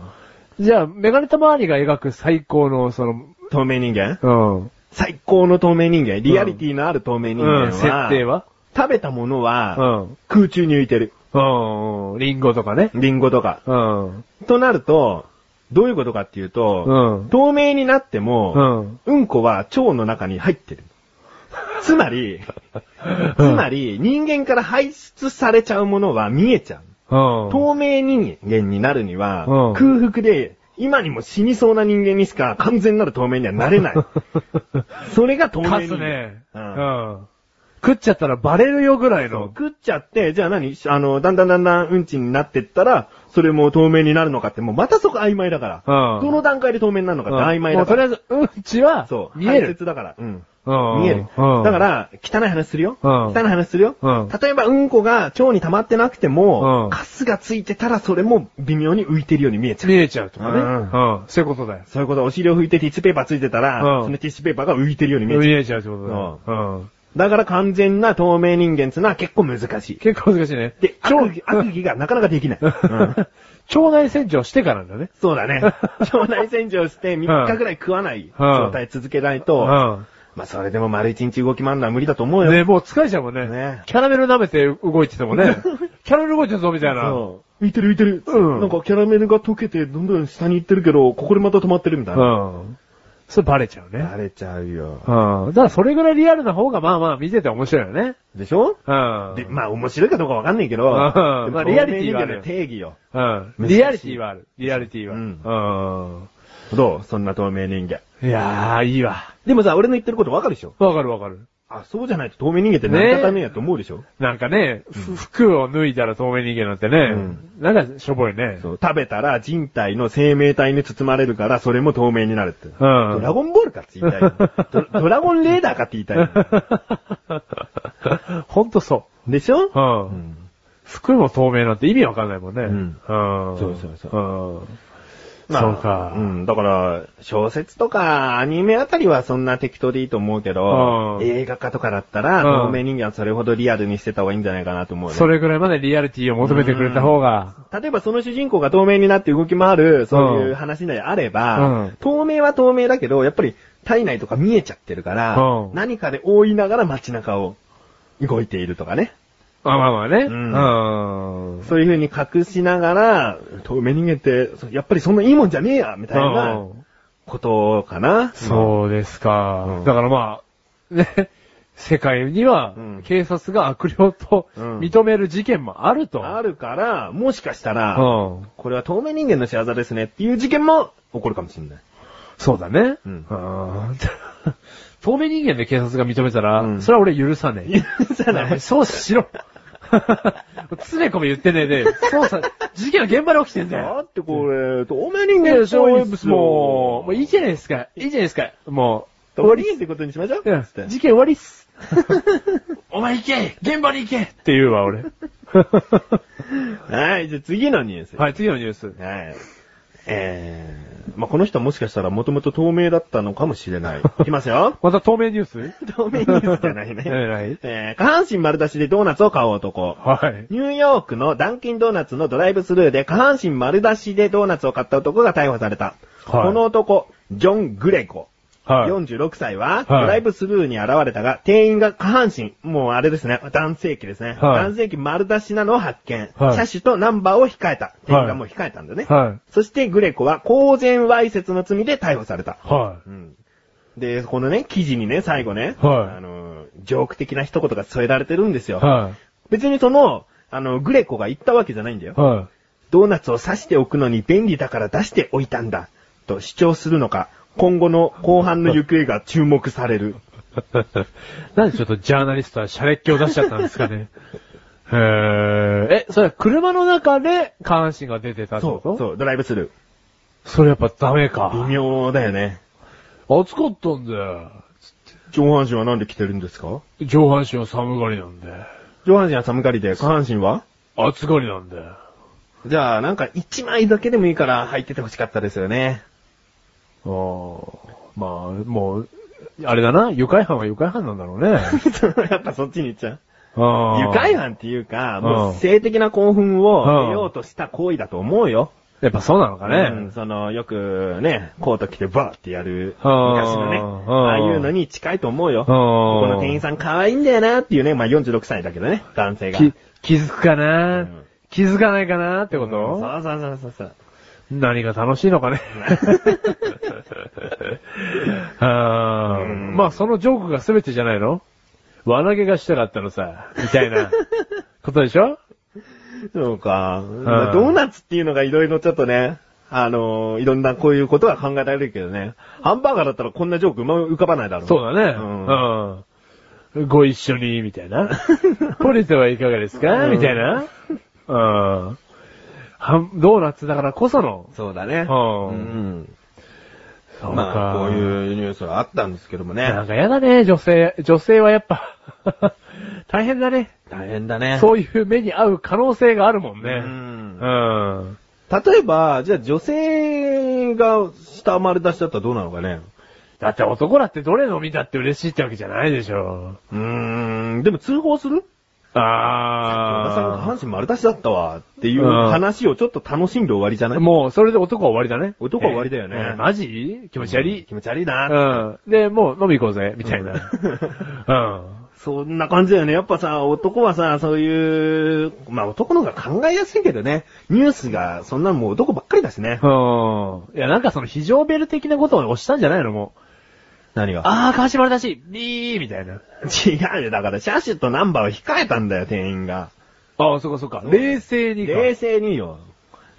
じゃあ、メガネタ周りが描く最高の、その、透明人間？うん。最高の透明人間、リアリティのある透明人間は、うん、設定は？食べたものうは、ん。空中に浮いてる。うん。リンゴとかね。リンゴとか。うん。となると、どういうことかっていうと、うん透明になっても、うん。うんこは腸の中に入ってる。つつまり、[LAUGHS] つまり、人間から排出されちゃうものは見えちゃう。うん。透明人間になるには、うん空腹で、今にも死にそうな人間にしか完全なる透明にはなれない。[LAUGHS] それが透明か人間。すね。ううんん。食っちゃったらバレるよぐらいの。食っちゃって、じゃあ何？あの、だんだんだんだんうんちになってったら、それも透明になるのかって、もうまたそこ曖昧だから。うんどの段階で透明になるのかって曖昧だから。とりあえず、うんちは、そう。見える。排泄だから。うん。うん見える。うんだから、汚い話するよ。うん汚い話するよ。うん例えば、うんこが腸に溜まってなくても、うんカスがついてたらそれも微妙に浮いてるように見えちゃう。見えちゃうとかね。うんうん。そういうことだよ。そういうこと、お尻を拭いてティッシュペーパーついてたら、うんそのティッシュペーパーが浮いてるように見えちゃう。見えちゃうってことだよ。うん。だから完全な透明人間ってのは結構難しい。結構難しいね。で、腸悪議、悪議がなかなかできない。うん腸内洗浄してからだね。そうだね。[LAUGHS] 腸内洗浄して3日ぐらい食わない状態続けないと、うまあそれでも丸1日動き回るのは無理だと思うよ。ん。ねもう疲れちゃうもんね。ねキャラメル舐めて動いててもね。[LAUGHS] キャラメル動いてるぞみたいな。そう。浮いてる浮いてる。うんなんかキャラメルが溶けてどんどん下に行ってるけど、ここでまた止まってるみたいな。うん。それバレちゃうね。バレちゃうよ。うん。だからそれぐらいリアルな方がまあまあ見てて面白いよね。でしょ？うん。で、まあ面白いかどうかわかんないけど、うんまあリアリティはある定義よ。うん。リアリティはある。リアリティは。うんうどう？そんな透明人間。ん。いやー、いいわ。でもさ、俺の言ってることわかるでしょ？わかるわかる。あ、そうじゃないと透明人間って成り立たねえやと思うでしょ、なんかね、ふ服を脱いだら透明人間なんてね、なんかしょぼいね。そう食べたら人体の生命体に包まれるから、それも透明になるって。うんドラゴンボールかって言いたいのド。[LAUGHS] ドラゴンレーダーかって言いたいの。[LAUGHS] ほんとそでしょ？う。うん。うん服も透明なんて意味わかんないもんね。うんうん。そうそうそううん。まあそうか。うん。だから、小説とかアニメあたりはそんな適当でいいと思うけど、うん映画化とかだったら、うん透明人間はそれほどリアルにしてた方がいいんじゃないかなと思うね。それぐらいまでリアリティを求めてくれた方が。例えばその主人公が透明になって動き回る、そういう話であれば、うん透明は透明だけど、やっぱり体内とか見えちゃってるから、うん何かで覆いながら街中を動いているとかね。まあまあまあね。うんうん。そういう風に隠しながら、透明人間って、やっぱりそんないいもんじゃねえや、みたいなうんことかな。そうですか。うんだからまあ、ね、[LAUGHS] 世界にはうん警察が悪霊とうん認める事件もあると。あるから、もしかしたら、うん。これは透明人間の仕業ですねっていう事件も起こるかもしれない。そうだね。うんうん [LAUGHS] 透明人間で警察が認めたら、うんそれは俺許さねえ。許さない [LAUGHS] そうしろ。つねこも言ってねえで、そうさ、事件は現場で起きてんだだよ。ってこれ、透明人間っそういうぽいっすよもう、もういいじゃないですか。いいじゃないですか。もう、終わりってことにしましょう。いやつって事件終わりっす。[LAUGHS] お前行け現場に行けって言うわ、俺。[LAUGHS] [LAUGHS] はい、じゃあ次のニュース。はい、次のニュース。はい。えー、まあ、この人はもしかしたらもともと透明だったのかもしれない。[LAUGHS] いきますよ。また透明ニュース？透明ニュースじゃないえね。[LAUGHS] ないえー、下半身丸出しでドーナツを買う男。はい。ニューヨークのダンキンドーナツのドライブスルーで下半身丸出しでドーナツを買った男が逮捕された。はいこの男、ジョン・グレコ。はい。46歳は、はいドライブスルーに現れたが、店員が下半身、もうあれですね、男性器ですね。はい男性器丸出しなのを発見。はい車種とナンバーを控えた。店員がもう控えたんだね。はい。そしてグレコは公然わいせつの罪で逮捕された。はうん。で、このね、記事にね、最後ね、はいあの、ジョーク的な一言が添えられてるんですよ。い。は別にその、あの、グレコが言ったわけじゃないんだよい。。はドーナツを刺しておくのに便利だから出しておいたんだ。と主張するのか、今後の後半の行方が注目される。い。[LAUGHS] なんでちょっとジャーナリストはシャレっ気を出しちゃったんですかね。へー。え、それは車の中で下半身が出てたってそう、こと？そう、ドライブスルそれやっぱダメー。か。微妙だよね。暑かったんだよ。上半身はなんで着てるんですか？上半身は寒がりなんで。上半身は寒がりで、下半身は？暑がりなんだよ。じゃあ、なんか一枚だけでもいいから履いてて欲しかったですよね。あーまあ、もう、あれだな、愉快犯は愉快犯なんだろうね。[LAUGHS] やっぱそっちに行っちゃう。愉快犯っていうか、もううん性的な興奮をうん得ようとした行為だと思うよ。やっぱそうなのかうんね。その、よくね、コート着てバーってやる、うん昔のね、うんああいうのに近いと思うよ。この店員さん可愛いんだよなっていうね、まあ46歳だけどね、男性が。き気づくかな、うん気づかないかなってこうんと、そうそうそうそうそう。何が楽しいのかね。[LAUGHS] あーうんまあそのジョークが全てじゃないの？輪投げがしたかったのさ、みたいな、ことでしょ？そうか。まあドーナツっていうのがいろいろちょっとね、あのーいろんなこういうことが考えられるけどね。ハンバーガーだったらこんなジョークうま浮かばないだろう。そうだね。うんうん。ご一緒に、みたいな。[LAUGHS] ポテトはいかがですか？うんみたいな。うん。ドーナツだからこその。そうだね。うんうんそうまあ、こうう。いうニュースがあったんですけどもね。なんかやだね、女性。女性はやっぱ、[LAUGHS] 大変だね。大変だね。そういう目に合う可能性があるもんうね。んうん。例えば、じゃあ女性が下丸出しだったらどうなのかね。だって男だってどれの見たって嬉しいってわけじゃないでしょ。うーん、でも通報する小田さん下あ半身丸出しだったわっていう話をちょっと楽しんで終わりじゃない？もう、それで男は終わりだね。男は終わりだよねえーマジ？気持ち悪い？気持ち悪いな。うん。で、もう飲み行こうぜ、みたいな。うん。そんな感じだよね。やっぱさ、男はさ、そういう、まあ男の方が考えやすいけどね。ニュースが、そんなもう男ばっかりだしね。うん。いや、なんかその非常ベル的なことを押したんじゃないの？もう。何が？あー、川島だし、ビーみたいな。違うよ。だから、車種とナンバーを控えたんだよ、店員が。あー、そっかそっか。冷静にか。冷静によ。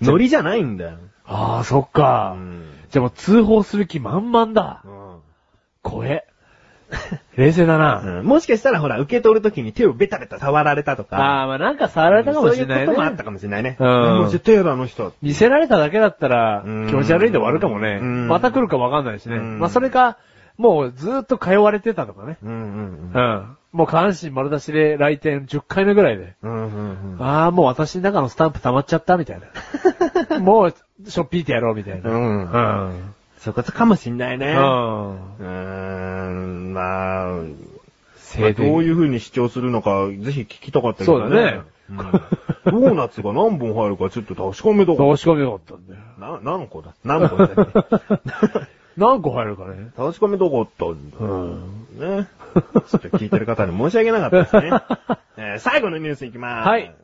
ノリじゃないんだよ。あー、そっうか。ん。じゃあもう通報する気満々だ。怖え。冷静だな。[LAUGHS] うんもしかしたらほら、受け取るときに手をベタベタ触られたとか。あー、まあなんか触られたかもしれないね。そういうこともあったかもしれないね。うんもう絶対やだ、あの人。見せられただけだったらうん気持ち悪いで終わるかもね。うんまた来るかわかんないしね。うんまあそれか、もうずーっと通われてたとかね。うんうんう。ん。もう下半身丸出しで来店10回目ぐらいで。うんうんうん。ああ、もう私の中のスタンプ溜まっちゃったみたいな。[LAUGHS] もう、しょっぴいてやろうみたいな。うんうん。そういうことかもしんないね。うん。うーん、まあ、まあどういう風に主張するのか、ぜひ聞きたかったけどね。そうだねうんドーナツが何本入るかちょっと確かめとこ通し込めよかったんだよ。な、何個だ？何本だね。[LAUGHS] 何個入るかね。確かめとこったんだ。うん。ね。ちょっと聞いてる方に申し訳なかったですね。[LAUGHS] えー最後のニュースいきます。はい。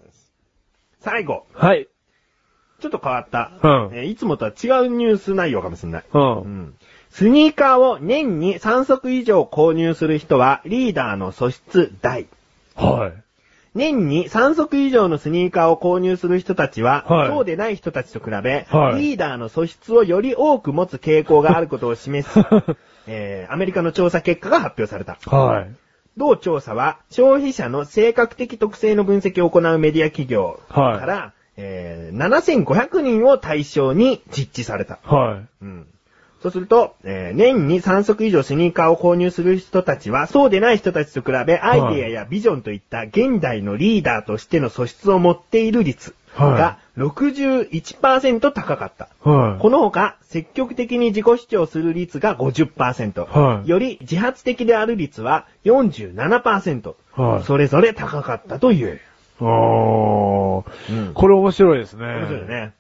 最後。はい。ちょっと変わった。うんえーいつもとは違うニュース内容かもしれない。う。うんん。スニーカーを年に3足以上購入する人はリーダーの素質大。はい。年に3足以上のスニーカーを購入する人たちは、はいそうでない人たちと比べ、はいリーダーの素質をより多く持つ傾向があることを示す、[LAUGHS] えーアメリカの調査結果が発表された。はい。同調査は、消費者の性格的特性の分析を行うメディア企業から、えー7500人を対象に実地された。はい。うんそうすると、えー年に3足以上スニーカーを購入する人たちは、そうでない人たちと比べ、アイデアやビジョンといった現代のリーダーとしての素質を持っている率が61%高かった。はい。このほか、積極的に自己主張する率が50%、はいより自発的である率は47%、はいそれぞれ高かったという。おー。うんこれ面白いですね。面白いね。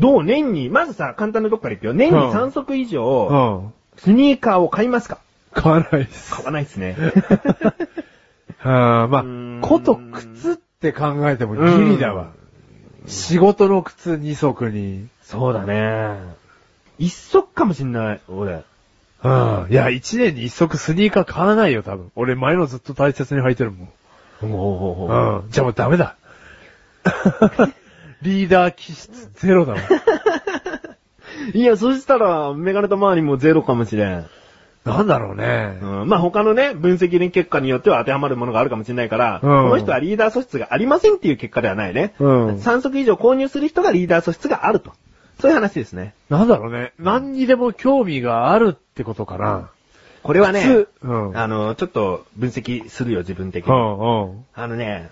どう年に、まずさ、簡単なとこからいくよ。年に3足以上、うん。スニーカーを買いますか？買わないです。買わないですね。は [LAUGHS] あ、まあ、こと靴って考えてもギリだわ。仕事の靴2足に。そうだね。一足かもしんない、俺。うん。いや、1年に1足スニーカー買わないよ、多分。俺前のずっと大切に履いてるもん。おーうん。じゃあもうダメだ。[LAUGHS] リーダー気質ゼロだわ。[LAUGHS] いや、そしたら、メガネと周りもゼロかもしれん。なんだろうね。うん、まあ他のね、分析結果によっては当てはまるものがあるかもしれないから、うんこの人はリーダー素質がありませんっていう結果ではないね。うん3足以上購入する人がリーダー素質があると。そういう話ですね。なんだろうね。何にでも興味があるってことかな。これはね靴、うん。あの、ちょっと分析するよ、自分的に。うん、うん。あのね、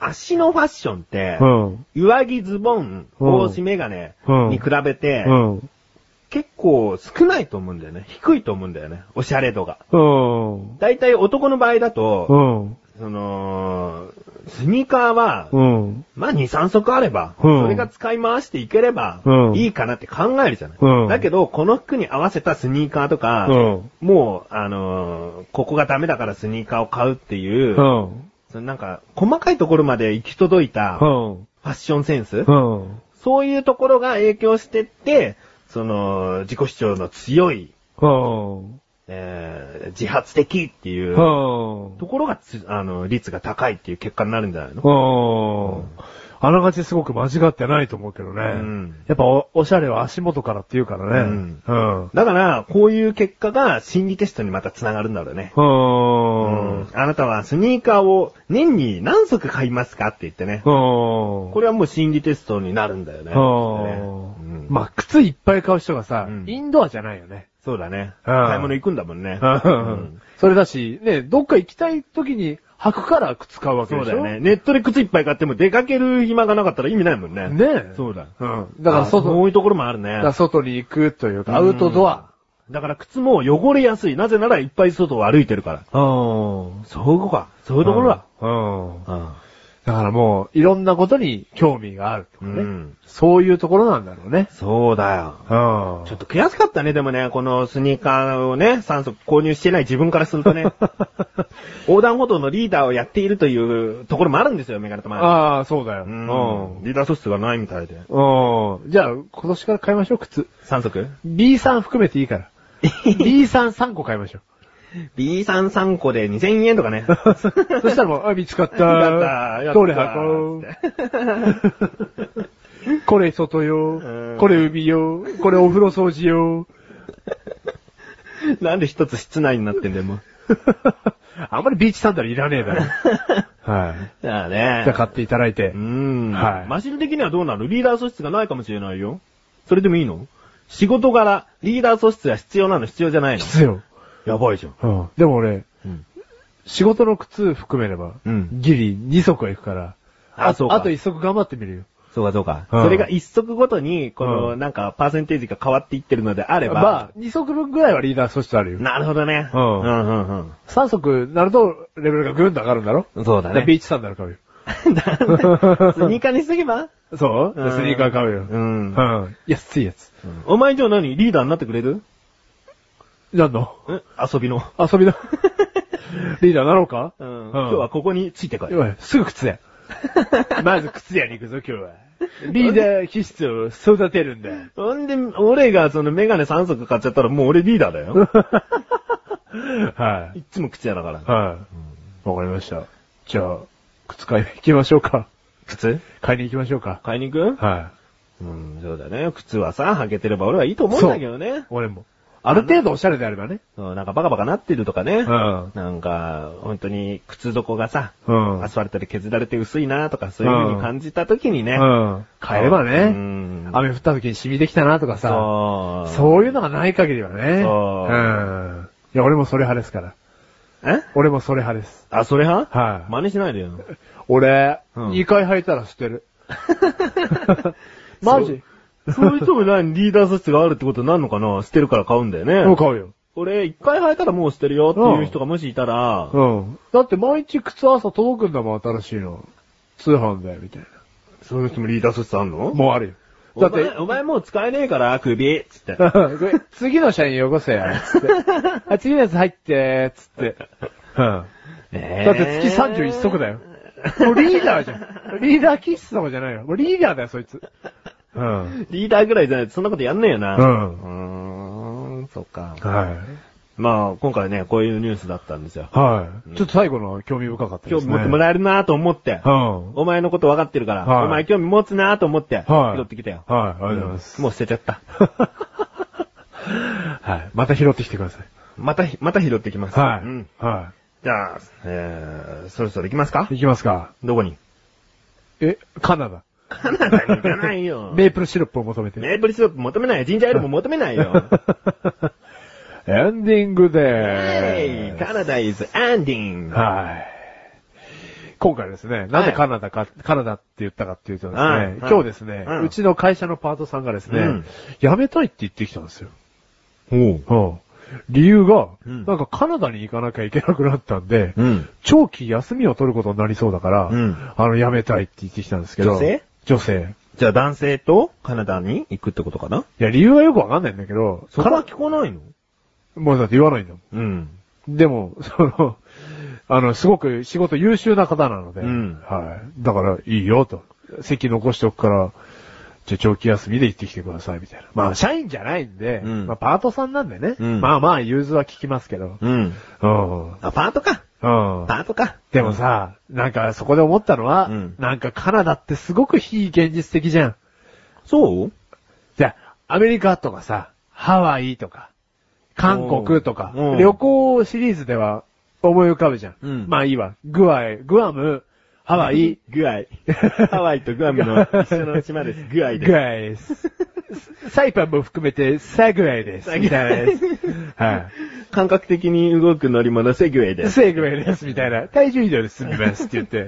足のファッションって、うん。上着、ズボン、うん帽子、メガネうんに比べて、うん。結構少ないと思うんだよね。低いと思うんだよね。おしゃれ度が。うん。だいたい男の場合だと、うん。その、スニーカーは、うん。まあ2、3足あれば、うんそれが使い回していければう、んいいかなって考えるじゃない。うんだけど、この服に合わせたスニーカーとか、うん。もう、あのーここがダメだからスニーカーを買うっていう、うん。そのなんか、細かいところまで行き届いた、フうん。ァッションセンス、うん。そういうところが影響してって、その、自己主張の強いうん。えー、自発的っていう、うん。ところがつ、あの、率が高いっていう結果になるんじゃないの？うん。あながちすごく間違ってないと思うけどね。うんやっぱおおしゃれは足元からって言うからね。うんうん。だから、こういう結果が心理テストにまた繋がるんだろうね。う。うんうん。あなたはスニーカーを年に何足買いますかって言ってね。ここれはもう心理テストになるんだよね。うんまあ、靴いっぱい買う人がさ、うんインドアじゃないよね。そうだね。うん買い物行くんだもんね。うんそれだし、ね、どっか行きたい時に履くから靴買うわけでしょ？そうだよね。ネットで靴いっぱい買っても出かける暇がなかったら意味ないもんね。ねえ。そうだ。うん。だからあ外、そういうところもあるねだから。外に行くというか、アウトドア。だから靴も汚れやすい。なぜならいっぱい外を歩いてるから。うん。そういうことか。そういうところだ。うん。うん。だからもう、いろんなことに興味があるとかね。うんそういうところなんだろうね。そうだよ。うん。ちょっと悔しかったね、でもね、このスニーカーをね、3足購入してない自分からするとね、[LAUGHS] 横断歩道のリーダーをやっているというところもあるんですよ、メガネとマああ、そうだよ。うん。リーダー素質がないみたいで。うん。うん。じゃあ、今年から買いましょう、靴。3足？B さん含めていいから。[LAUGHS] B さん3個買いましょう。?B さん3個で2000円とかね。[LAUGHS] そしたらもう、[LAUGHS] あ、見つかった。やったやったどれ箱？これ外ようん。これ海よ。これお風呂掃除よ。[LAUGHS] なんで一つ室内になってんだよ、もう。あんまりビーチサンダルいらねえだろ。はい。じゃあね。じゃあ買っていただいてう。ん。はいマシル的にはどうなるリーダー素質がないかもしれないよ。それでもいいの？仕事柄、リーダー素質は必要なの？必要じゃないの？必要。やばいじゃん。うん。でも俺、うん。仕事の靴含めれば、うんギリ2足は行くから、あそうかあと1足頑張ってみるよ。そうかそうか。うんそれが一足ごとに、この、うんなんか、パーセンテージが変わっていってるのであれば、まあ、2足分ぐらいはリーダー素質あるよ。なるほどね。うんうんうん3足なるとレベルがぐんと上がるんだろ？うん。そうだね。だからビーチサンダル買うよ。[LAUGHS] スニーカーにしとけば？そううんスニーカー買うよ。うんうん。安いやつ。お前じゃあ何？リーダーになってくれる？なんの？ん遊びの。遊びの？[LAUGHS] リーダーなろうか？うん。今日はここについてこい。おいすぐ靴屋。[LAUGHS] まず靴屋に行くぞ、今日は。リーダー気質を育てるんだ。ほんで、俺がそのメガネ3足買っちゃったらもう俺リーダーだよ。[LAUGHS] はいっつも口屋だから。い。はい。わかりました。じゃあ、靴買いに行きましょうか。靴？買いに行きましょうか。買いに行く？はうん、そうだね。靴はさ、履けてれば俺はいいと思うんだけどねい。。俺も。ある程度おしゃれであればね。そうなんかバカバカなってるとかね。うん。なんか、本当に靴底がさ、うん。アスファルトで削られて薄いなとか、そういう風に感じた時にね。うん。買えばうね。ん。雨降った時に染みできたなとかさ。そう。そういうのがない限りはね。そううん。いや、俺もそれ派ですから。え？俺もそれ派です。あ、それ派？はい。真似しないでよ。[LAUGHS] 俺、うん2回履いたら捨てる。[LAUGHS] [LAUGHS] マジ？そういう人も何リーダー素質があるってことになるのかな？捨てるから買うんだよね。もう買うよ。俺、一回履いたらもう捨てるよっていう人がもしいたら、うん。だって毎日靴朝届くんだもん、新しいの。通販だよ、みたいそういう人もリーダー素質あんの？な。もうあるよ。だってお前、、お前もう使えねえから、首、つって。[LAUGHS] これ次の社員よこせや、つって。[LAUGHS] あ、次のやつ入って、つって。うん。えだって月31足だよ。もうリーダーじゃん。リーダー気質とかじゃないよ。もうリーダーだよ、そいつ。うん。リーダーぐらいじゃないとそんなことやんねえよな。うんうーん、そっか。はい。まあ、今回ね、こういうニュースだったんですよ。はい。ちょっと最後の興味深かったですね。今日持ってもらえるなと思って。うん。お前のこと分かってるから、はいお前興味持つなと思って、はい拾ってきたよ。はい、ありがとうございます。もう捨てちゃった。[LAUGHS] はい。また拾ってきてください。また、また拾ってきます。はい。うん。はじゃあ、えー、そろそろ行きますか？い。いきますか。どこに？え、カナダ。カナダに行かないよ。[LAUGHS] メープルシロップを求めて。メープルシロップ求めないよ。ジンジャーエールも求めないよ。エンディングではいーす。カナダ is ending. はい。今回ですね、なんでカナダか、カナダって言ったかっていうとですね、はい今日ですね、うんうちの会社のパートさんがですね、うん辞めたいって言ってきたんですよ。おう。うん。理由が、うんなんかカナダに行かなきゃいけなくなったんで、うん。長期休みを取ることになりそうだから、うんあの、辞めたいって言ってきたんですけど。女性？女性。じゃあ男性とカナダに行くってことかな？いや、理由はよくわかんないんだけど、そこは聞こないの？もうだって言わないんだもうん。ん。でも、[LAUGHS] その、あの、すごく仕事優秀な方なので、うんはい。だから、いいよと。席残しておくから、じゃあ長期休みで行ってきてください、みたいな。まあ、社員じゃないんで、うんまあ、パートさんなんでね。うんまあまあ、融通は聞きますけど。うん。うん。あ、パートか。うん。パートか。でもさ、なんかそこで思ったのは、うんなんかカナダってすごく非現実的じゃん。そう？じゃあ、アメリカとかさ、ハワイとか、韓国とかうん、旅行シリーズでは思い浮かぶじゃん。うんまあいいわ。グアイ、グアム、ハワイ、グアイ。ハワイとグアムの一緒の島です。グアイです。グアイです。サイパンも含めてサグエイです。みたいなです。は感覚的に動く乗り物、セグウェイでい。す。セグエイです。みたいな。体重移動で済みますって言って。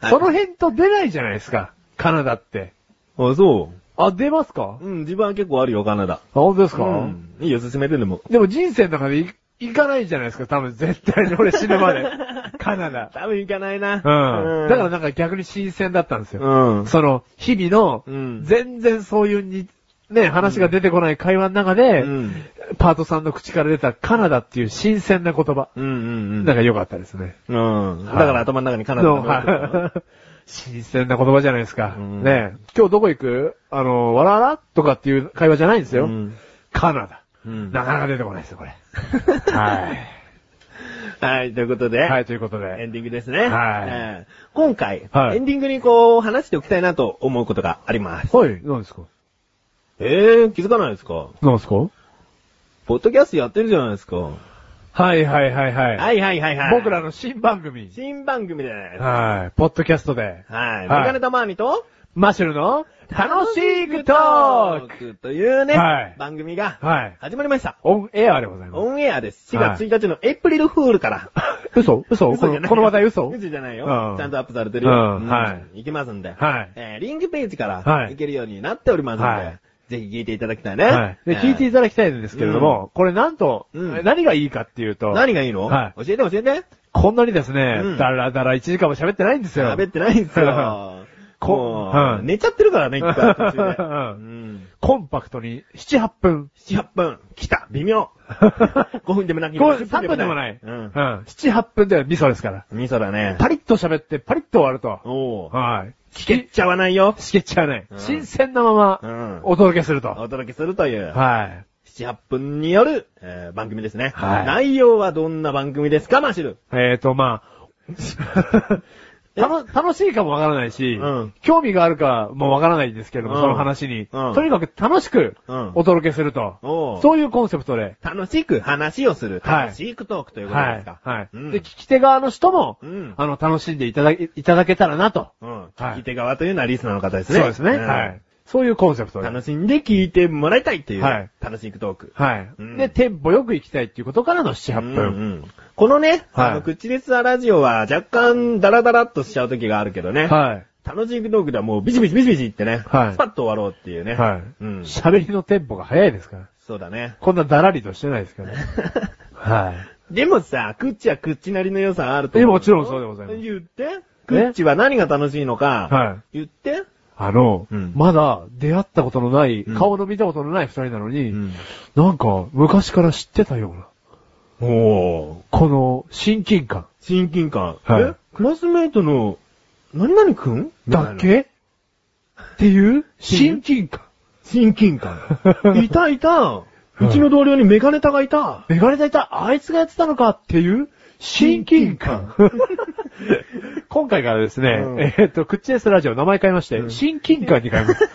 はいその辺と出ないじゃないですか。カナダって。あ、そあ、出ますか？う。うん、自分は結構あるよ、カナダ。あ、本当ですか、うん。いいよ、進めてでも。でも人生の中でい行かないじゃないですか、多分絶対に俺死ぬまで。[LAUGHS] カナダ。多分行かないな。うん。だからなんか逆に新鮮だったんですよ。うん。その、日々の、うん全然そういうに、ね、話が出てこない会話の中で、うん。パートさんの口から出たカナダっていう新鮮な言葉。うんうんうん。なんか良かったですね。うん。だから頭の中にカナダのが残ってるはい新鮮な言葉じゃないですか。うんね今日どこ行く？あの、わらわら？とかっていう会話じゃないんですよ。うんカナダ。うんなかなか出てこないですよ、これ。はい。はい、ということで。はい、ということエで。ンディングですね。はいえー今回、はいエンディングにこう、話しておきたいなと思うことがあります。はい、何ですか？えー、気づかないですか？何ですか？ポッドキャストやってるじゃないですか。はいはいはいはい。はいはいはいはい。僕らの新番組。新番組で。はい。ポッドキャストで。はい。はいメガネたまーにと、マッシュルの楽しいグトーククというね、はい番組がはい。始まりました。オンエアでございます。オンエアです。4月1日のエイプリルフールから。[LAUGHS] 嘘？嘘？嘘じゃないこのこの話題嘘？嘘じゃないよ。うんちゃんとアップされてるよ。うんはいいきますんで。はいえーリンクページからはい行けるようになっておりますんで、はいぜひ聞いていただきたいね。はい。で、聞いていただきたいんですけれども、これなんと、うん何がいいかっていうと、何がいいの？は教えて教えて。こんなにですね、うんだらだら1時間も喋ってないんですよ。喋ってないんですよ。[LAUGHS] こもうんう、寝ちゃってるからね、一回途中で。[LAUGHS] うんうん。コンパクトに7、8分。7、8分。来た。微妙。[LAUGHS] 5分でもなく5分、3分でもない。うんうん。7、8分では味噌ですから。味噌だね。パリッと喋って、パリッと終わると。おー。はい。聞けちゃわないよ。しけちゃわない。うん新鮮なまま、うん。お届けすると。お届けするという。はい。7、8分による、えー番組ですね。はい内容はどんな番組ですか、マシル。えーと、まあ、たの楽しいかもわからないし、うん興味があるかもわからないんですけども、うんその話に、うんとにかく楽しくうんお届けすると。そういうコンセプトで。楽しく話をする。はい楽しくトークということはいですか。。はい、うんで、聞き手側の人も、うんあの、楽しんでいただけ、いただけたらなと。うん。はい聞き手側というのはリスナーの方ですね。そうですね、んはい。そういうコンセプトで。楽しんで聞いてもらいたいっていう、はい楽しくトーク。はい、うんで、テンポよく行きたいっていうことからの7、8分。うんうんこのね、はいあの、口レスアラジオは若干ダラダラっとしちゃう時があるけどね。はい。楽しくトークではもうビシビシビシビシってね、はいスパッと終わろうっていうね。はい。うん。喋りのテンポが早いですから。そうだね。こんなだらりとしてないですからね。[LAUGHS] はい。でもさ、クッチはクッチなりの良さあると思う。えもちろんそうでございます言って。クッチは何が楽しいのか、はい。言って。あの、うんまだ出会ったことのない、うん顔の見たことのない二人なのに、ん。なんか昔から知ってたような、おー。この親近感親近感。はいえ？クラスメイトの、何々くん？だけ？っていう？親近感。親近感。[LAUGHS] いたいた。うちの同僚にメガネタがいた。メガネタいた、あいつがやってたのかっていう？親近感。[LAUGHS] 今回からですね、うんえーっと、クッチエスラジオ名前変えまして、うん親近感に変えます。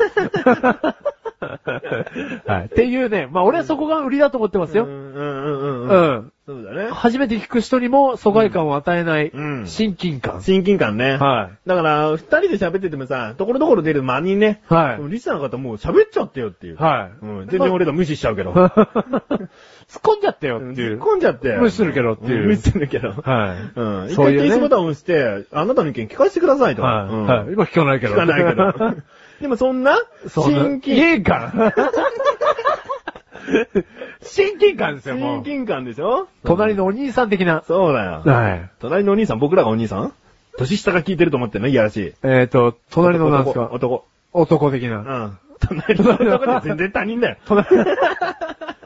[LAUGHS] はい。っていうね、まあ俺はそこが売りだと思ってますよ。うんうんうんううん。ん。そうだね。初めて聞く人にも疎外感を与えないうん親近感。親近感ね。はい。だから、二人で喋っててもさ、ところどころ出る間にね、はい。リスナーの方もう喋っちゃってよっていう。はい。うん、全然俺ら無視しちゃうけど。[LAUGHS] 突っ込んじゃったよっていう。突っ込んじゃって。無視するけどっていうん無視するけど。はい。うん。一そういうね回停止ボタンを押して、あなたの意見聞かせてくださいと。はい。今聞かないけど。聞かないけど。[LAUGHS] でもそんな、親近親感。[LAUGHS] 親近感ですよ、もう。親近感でしょ？隣のお兄さん的な。そうだよ。はい。隣のお兄さん、僕らがお兄さん？年下が聞いてると思ってんの？いやらしい。えっと、隣のなんですか男。男的な。男うん。隣の男って全然他人だよ。隣 [LAUGHS]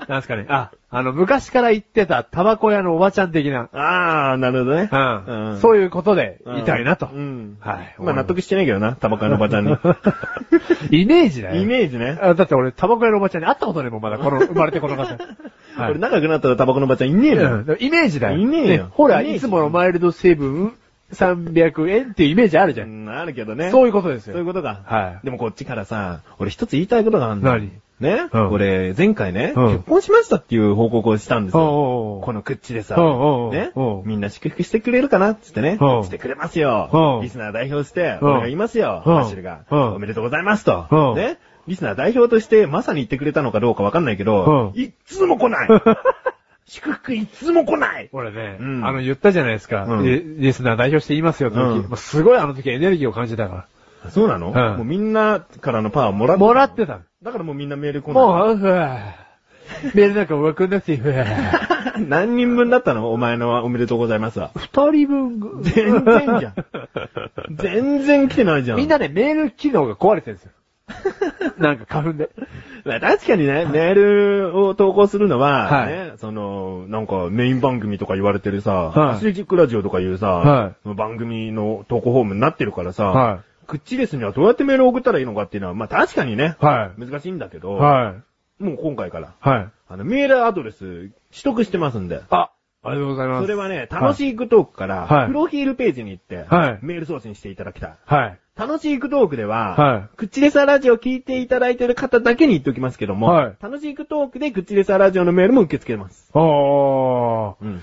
なんすかね。あ、あの、昔から言ってたタバコ屋のおばちゃん的な。あー、なるほどね。うん。うんそういうことで、いたいなと。うん。はい。まあ納得してないけどな、タバコ屋のおばちゃんに。[LAUGHS] イメージだよ。イメージね。あだって俺、タバコ屋のおばちゃんに会ったことねえもん、まだ、この、生まれてこの方。はい俺仲良くなったらタバコのおばちゃんいねえのよ。うんイメージだよ。いねえよほら、いつものマイルド成分300円っていうイメージあるじゃ。うんん、あるけどね。そういうことですよ。そういうことか。はいでもこっちからさ、俺一つ言いたいことがあるんだ。何？ね、うん。俺、前回ね、うん。結婚しましたっていう報告をしたんですよ。おうこの口でさ、うねうん、みんな祝福してくれるかなっつってねう、ん。してくれますよ。う。ん。リスナー代表して、うん。俺が言いますよ、うん。マッシュルが。うん。おめでとうございますと。う。ん。ね、リスナー代表としてまさに言ってくれたのかどうかわかんないけど、うん。いっつも来ない。[LAUGHS] 祝福いっつも来ない。俺ね、うん。あの、言ったじゃないですか。うん。リリスナー代表して言いますよって時、うん。すごいあの時エネルギーを感じたかそうなの、うん。もうみんなからのパワーもらら。ってもらってた。だからもうみんなメール来ない。もう、うわメールなんか送んなくていい。う [LAUGHS] わ何人分だったの？お前のおめでとうございますわ。二人分ぐ、全然じゃん。[LAUGHS] 全然来てないじゃん。みんなね、メール機能が壊れてるんですよ。[LAUGHS] なんか花粉で。まあ確かにね、メールを投稿するのは、はいね、その、なんかメイン番組とか言われてるさ、はいアスレチックラジオとかいうさ、はい番組の投稿フォームになってるからさ、はクッチレスにはどうやってメールを送ったらいいのかっていうのは、まあ確かにね、は難しいんだけい。ど、はい。もう今回から、はい。あの、メールアドレス取得してますんで、あ、ありがとうございます。それはね、楽しいクトークから、はいプロフィールページに行って、はいメール送信していただきたい。はい。楽しいクトークでは、はいクッチレサラジオを聞いていただいている方だけに言っておきますけども、はい楽しいクトークでクッチレサラジオのメールも受け付けます。おー。うん。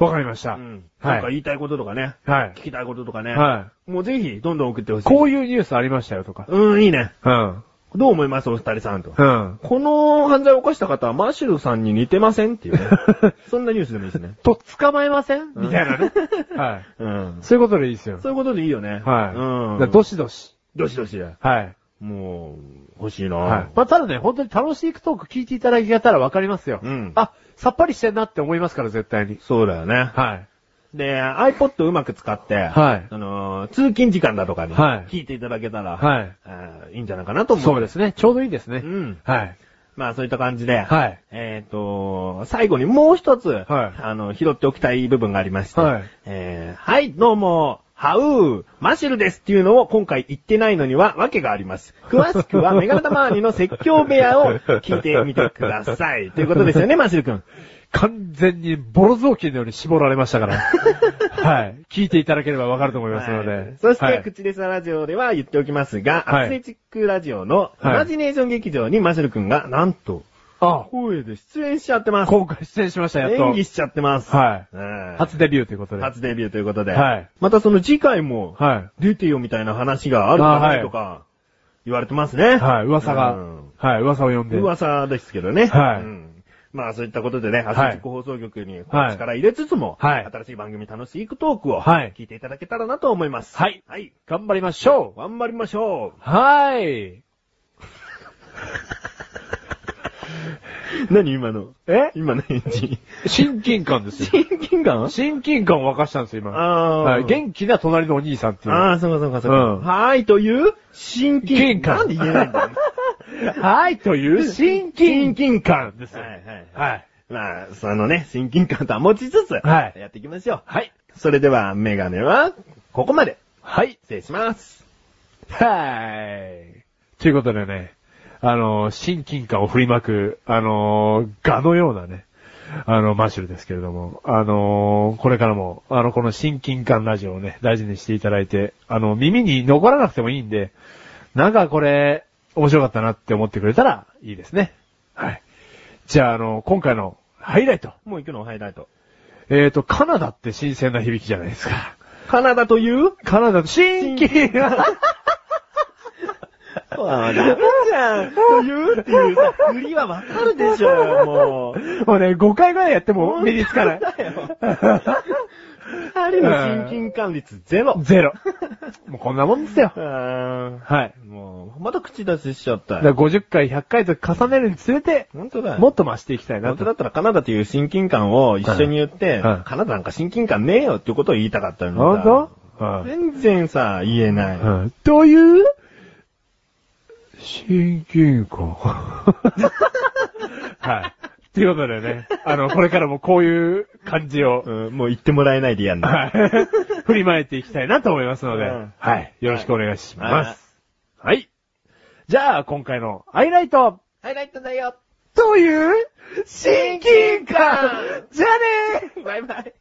わかりました。うん。はいなんか言いたいこととかね、はい。聞きたいこととかね、はもうぜひ、どんどん送ってほしい。こういうニュースありましたよとか。うん、いいね。うん。どう思います？お二人さんと。うん。この犯罪を犯した方はマッシュルさんに似てませんっていうね。[LAUGHS] そんなニュースでもいいですね。と、捕まえません？みたいなね。[LAUGHS] はい。うん。そういうことでいいですよ。そういうことでいいよね。はい。うん。どしどし。どしどしだ。はい。もう、欲しいなはい。まあ、ただね、本当に楽しいトーク聞いていただけたらわかりますよ。うんあ、さっぱりしてんなって思いますから、絶対に。そうだよね。はい。で、iPod うまく使って、はいあのー通勤時間だとかに、はい聞いていただけたら、はいあーいいんじゃないかなと思う。そうですね。ちょうどいいですね。うん。はい。まあそういった感じで、はい。えっ、と、最後にもう一つ、はいあの、拾っておきたい部分がありまして、はいえーはい、どうも、ハウー、マシュルですっていうのを今回言ってないのには訳があります。詳しくは [LAUGHS] メガネタ周りの説教部屋を聞いてみてください。ということですよね、マシュル君。完全にボロ雑巾のように絞られましたから。[LAUGHS] はい。聞いていただければわかると思いますので。はいそして、はい口レスラジオでは言っておきますが、はいアスレチックラジオのイはいマジネーション劇場にマシュル君が、なんと、あ、声で出演しちゃってます。今回出演しました、やっと。演技しちゃってます。はい。うん初デビューということで。初デビューということで。はいまたその次回も、はい。出てよみたいな話があるかないとか、言われてますね。はい、噂がうん。はい、噂を読んで。噂ですけどね。はいうんまあそういったことでね、アスレチック放送局にはい力入れつつも、はい新しい番組楽しいクトークをはい聞いていただけたらなと思います。はいはい。頑張りましょう頑張りましょはい。[LAUGHS] う。[LAUGHS] 何今の？え？今の返事。親近感ですよ。親近感親近感を沸かしたんですよ、今。あーはい。元気な隣のお兄さんっていう。ああ、そうかそうかそうか。うんはーい、という、親近感なんで言えないんだよ。[LAUGHS] はい、という親近近感ですよ。はいはい。はい。まあ、そのね、親近感とは持ちつつ、はいやっていきましょう。はい。それでは、メガネは、ここまで。はい。失礼します。はい。ということでね、あの、親近感を振りまく、あの、ガのようなね、あの、マッシュルですけれども、あの、これからも、あの、この親近感ラジオをね、大事にしていただいて、あの、耳に残らなくてもいいんで、なんかこれ、面白かったなって思ってくれたらいいですね。はい。じゃあ、あの、今回のハイライト。もう行くのハイライト。えーと、カナダって新鮮な響きじゃないですか。カナダという？カナダと親近感あメじゃん。というっていうさ、振りはわかるでしょうよ、もう。もうね、5回ぐらいやっても身につかない。二人の親近感率ゼロ。ゼロ。もうこんなもんですよ。[LAUGHS] はい。もう、また口出ししちゃっただから50回、100回と重ねるにつれて、本当だよ。もっと増していきたいなと。本当だったらカナダという親近感を一緒に言って、はいカナダなんか親近感ねえよっていうことを言いたかったのにさ本当？はい全然さ、言えない。うんという、親近感。[LAUGHS] はい。っっていうことでね、あの、これからもこういう感じを、うん、もう言ってもらえないでやんな。はい。[LAUGHS] 振りまいていきたいなと思いますので、うんはい。よろしくお願いします。はい。じゃあ、今回のハイライトハイライトだよ。という、親近感じゃあねーバイバイ。